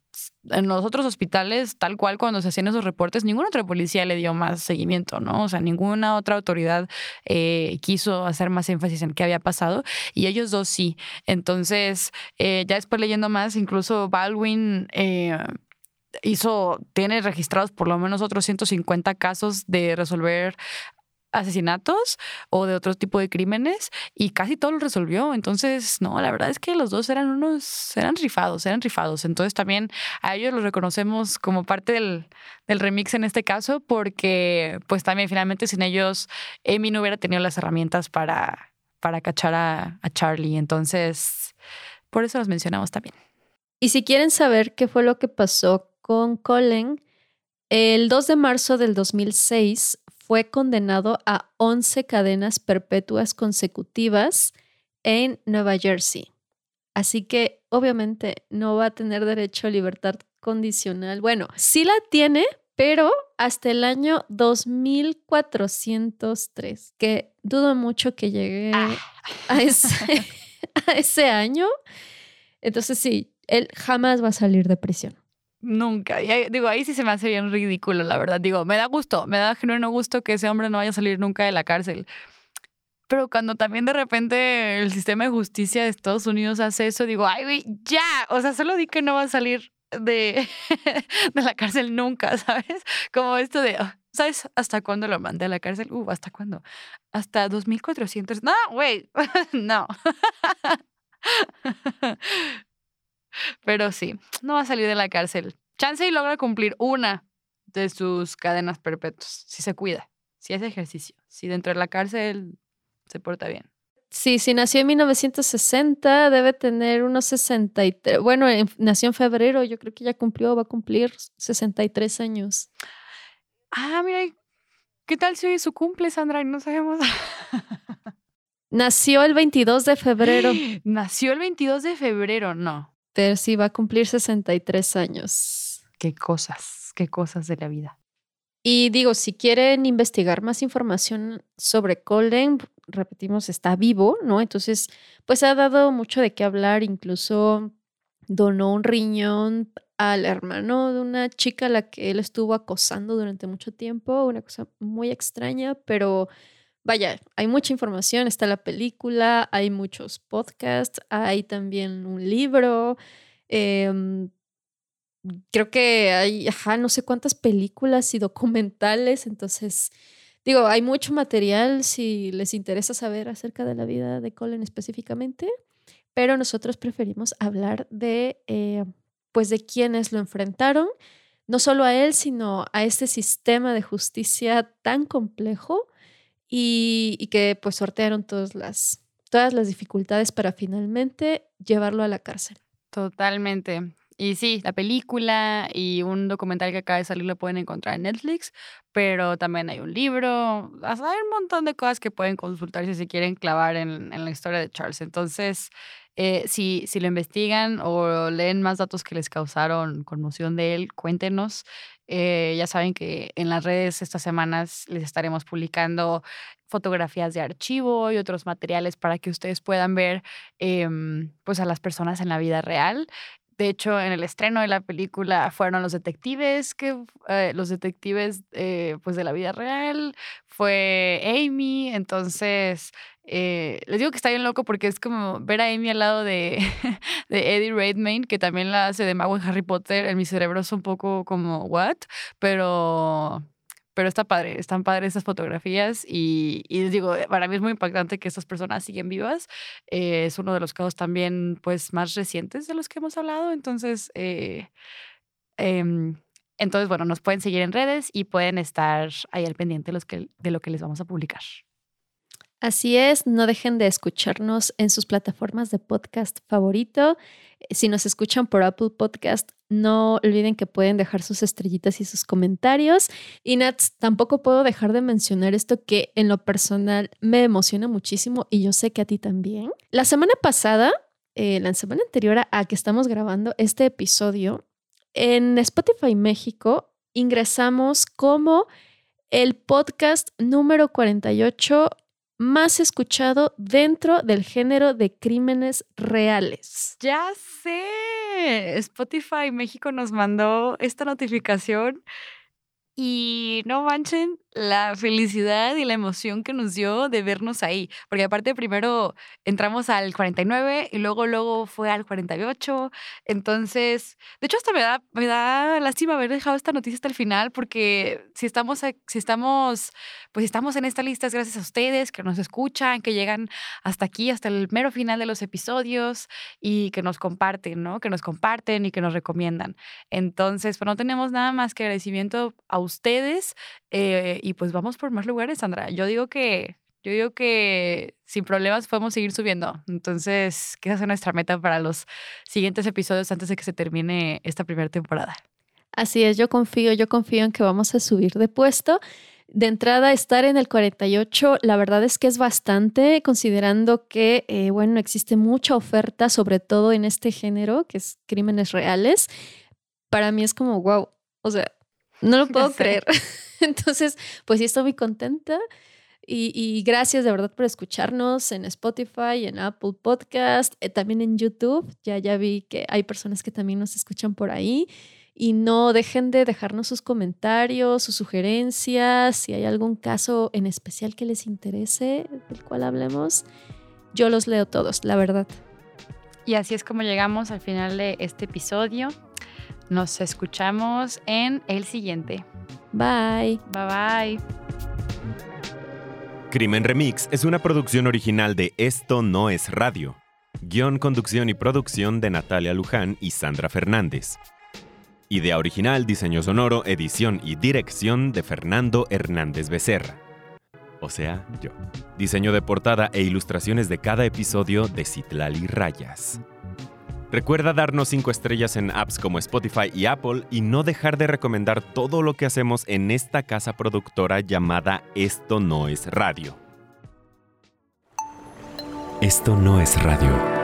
en los otros hospitales, tal cual cuando se hacían esos reportes, ninguna otra policía le dio más seguimiento, ¿no? O sea, ninguna otra autoridad eh, quiso hacer más énfasis en qué había pasado y ellos dos sí. Entonces, eh, ya después leyendo más, incluso Baldwin eh, hizo, tiene registrados por lo menos otros 150 casos de resolver asesinatos o de otro tipo de crímenes y casi todo lo resolvió. Entonces, no, la verdad es que los dos eran unos, eran rifados, eran rifados. Entonces también a ellos los reconocemos como parte del, del remix en este caso porque pues también finalmente sin ellos Amy no hubiera tenido las herramientas para, para cachar a, a Charlie. Entonces, por eso los mencionamos también. Y si quieren saber qué fue lo que pasó con Colin, el 2 de marzo del 2006 fue condenado a 11 cadenas perpetuas consecutivas en Nueva Jersey. Así que obviamente no va a tener derecho a libertad condicional. Bueno, sí la tiene, pero hasta el año 2403, que dudo mucho que llegue a ese, a ese año. Entonces sí, él jamás va a salir de prisión. Nunca. Y digo, ahí sí se me hace bien ridículo, la verdad. Digo, me da gusto, me da genuino gusto que ese hombre no vaya a salir nunca de la cárcel. Pero cuando también de repente el sistema de justicia de Estados Unidos hace eso, digo, ay, güey, ya. O sea, solo di que no va a salir de, de la cárcel nunca, ¿sabes? Como esto de, ah, ¿sabes hasta cuándo lo mandé a la cárcel? Uh, ¿hasta cuándo? Hasta 2400. No, güey, no. Pero sí, no va a salir de la cárcel. Chance y logra cumplir una de sus cadenas perpetuas, si se cuida, si hace ejercicio, si dentro de la cárcel se porta bien. Sí, si nació en 1960, debe tener unos 63. Bueno, nació en febrero, yo creo que ya cumplió, va a cumplir 63 años. Ah, mira, ¿qué tal si hoy su cumple, Sandra? No sabemos. Nació el 22 de febrero. Nació el 22 de febrero, no sí va a cumplir 63 años. Qué cosas, qué cosas de la vida. Y digo, si quieren investigar más información sobre Colden, repetimos, está vivo, ¿no? Entonces, pues ha dado mucho de qué hablar, incluso donó un riñón al hermano de una chica a la que él estuvo acosando durante mucho tiempo, una cosa muy extraña, pero vaya, hay mucha información, está la película, hay muchos podcasts, hay también un libro. Em, creo que hay, ajá, no sé cuántas películas y documentales, entonces, digo, hay mucho material si les interesa saber acerca de la vida de Colin específicamente, pero nosotros preferimos hablar de, eh, pues, de quienes lo enfrentaron, no solo a él, sino a este sistema de justicia tan complejo y, que pues sortearon todas las, todas las dificultades para finalmente llevarlo a la cárcel. Totalmente. Y sí, la película y un documental que acaba de salir lo pueden encontrar en Netflix, pero también hay un libro, hay un montón de cosas que pueden consultar si se quieren clavar en, en la historia de Charles. Entonces, eh, si, si lo investigan o leen más datos que les causaron conmoción de él, cuéntenos. Eh, ya saben que en las redes estas semanas les estaremos publicando fotografías de archivo y otros materiales para que ustedes puedan ver em, pues a las personas en la vida real. De hecho, en el estreno de la película fueron los detectives, que eh, los detectives eh, pues de la vida real, fue Amy, entonces eh, les digo que está bien loco porque es como ver a Amy al lado de, de Eddie Redmayne, que también la hace de mago en Harry Potter, en mi cerebro es un poco como, ¿what? Pero pero está padre, están padres estas fotografías y, y digo, para mí es muy impactante que estas personas siguen vivas. Eh, es uno de los casos también pues más recientes de los que hemos hablado, entonces... Eh, em, entonces, bueno, nos pueden seguir en redes y pueden estar ahí al pendiente de, los que, de lo que les vamos a publicar. Así es, no dejen de escucharnos en sus plataformas de podcast favorito. Si nos escuchan por Apple Podcast, no olviden que pueden dejar sus estrellitas y sus comentarios. Y Nats, tampoco puedo dejar de mencionar esto que en lo personal me emociona muchísimo y yo sé que a ti también. La semana pasada, eh, la semana anterior a que estamos grabando este episodio, en Spotify México ingresamos como el podcast número 48 más escuchado dentro del género de crímenes reales. Ya sé. Spotify México nos mandó esta notificación y no manchen la felicidad y la emoción que nos dio de vernos ahí. Porque aparte primero entramos al 49 y luego, luego fue al 48. Entonces, de hecho hasta me da, me da lástima haber dejado esta noticia hasta el final porque si estamos, si estamos, pues estamos en esta lista es gracias a ustedes que nos escuchan, que llegan hasta aquí, hasta el mero final de los episodios y que nos comparten, ¿no? Que nos comparten y que nos recomiendan. Entonces, pues no tenemos nada más que agradecimiento a ustedes eh, y pues vamos por más lugares, Sandra. Yo digo que, yo digo que sin problemas podemos seguir subiendo. Entonces, ¿qué es nuestra meta para los siguientes episodios antes de que se termine esta primera temporada? Así es, yo confío, yo confío en que vamos a subir de puesto. De entrada, estar en el 48, la verdad es que es bastante, considerando que, eh, bueno, existe mucha oferta, sobre todo en este género, que es crímenes reales. Para mí es como, wow, o sea, no lo puedo creer. Entonces, pues sí, estoy muy contenta. Y, gracias de verdad por escucharnos en Spotify, en Apple Podcast, eh, también en YouTube. Ya, ya vi que hay personas que también nos escuchan por ahí. Y no dejen de dejarnos sus comentarios, sus sugerencias, si hay algún caso en especial que les interese del cual hablemos. Yo los leo todos, la verdad. Y así es como llegamos al final de este episodio. Nos escuchamos en el siguiente. Bye. Bye bye. Crimen Remix es una producción original de Esto No es Radio. Guión, conducción y producción de Natalia Luján y Sandra Fernández. Idea original, diseño sonoro, edición y dirección de Fernando Hernández Becerra. O sea, yo. Diseño de portada e ilustraciones de cada episodio de Citlali Rayas. Recuerda darnos 5 estrellas en apps como Spotify y Apple y no dejar de recomendar todo lo que hacemos en esta casa productora llamada Esto no es radio. Esto no es radio.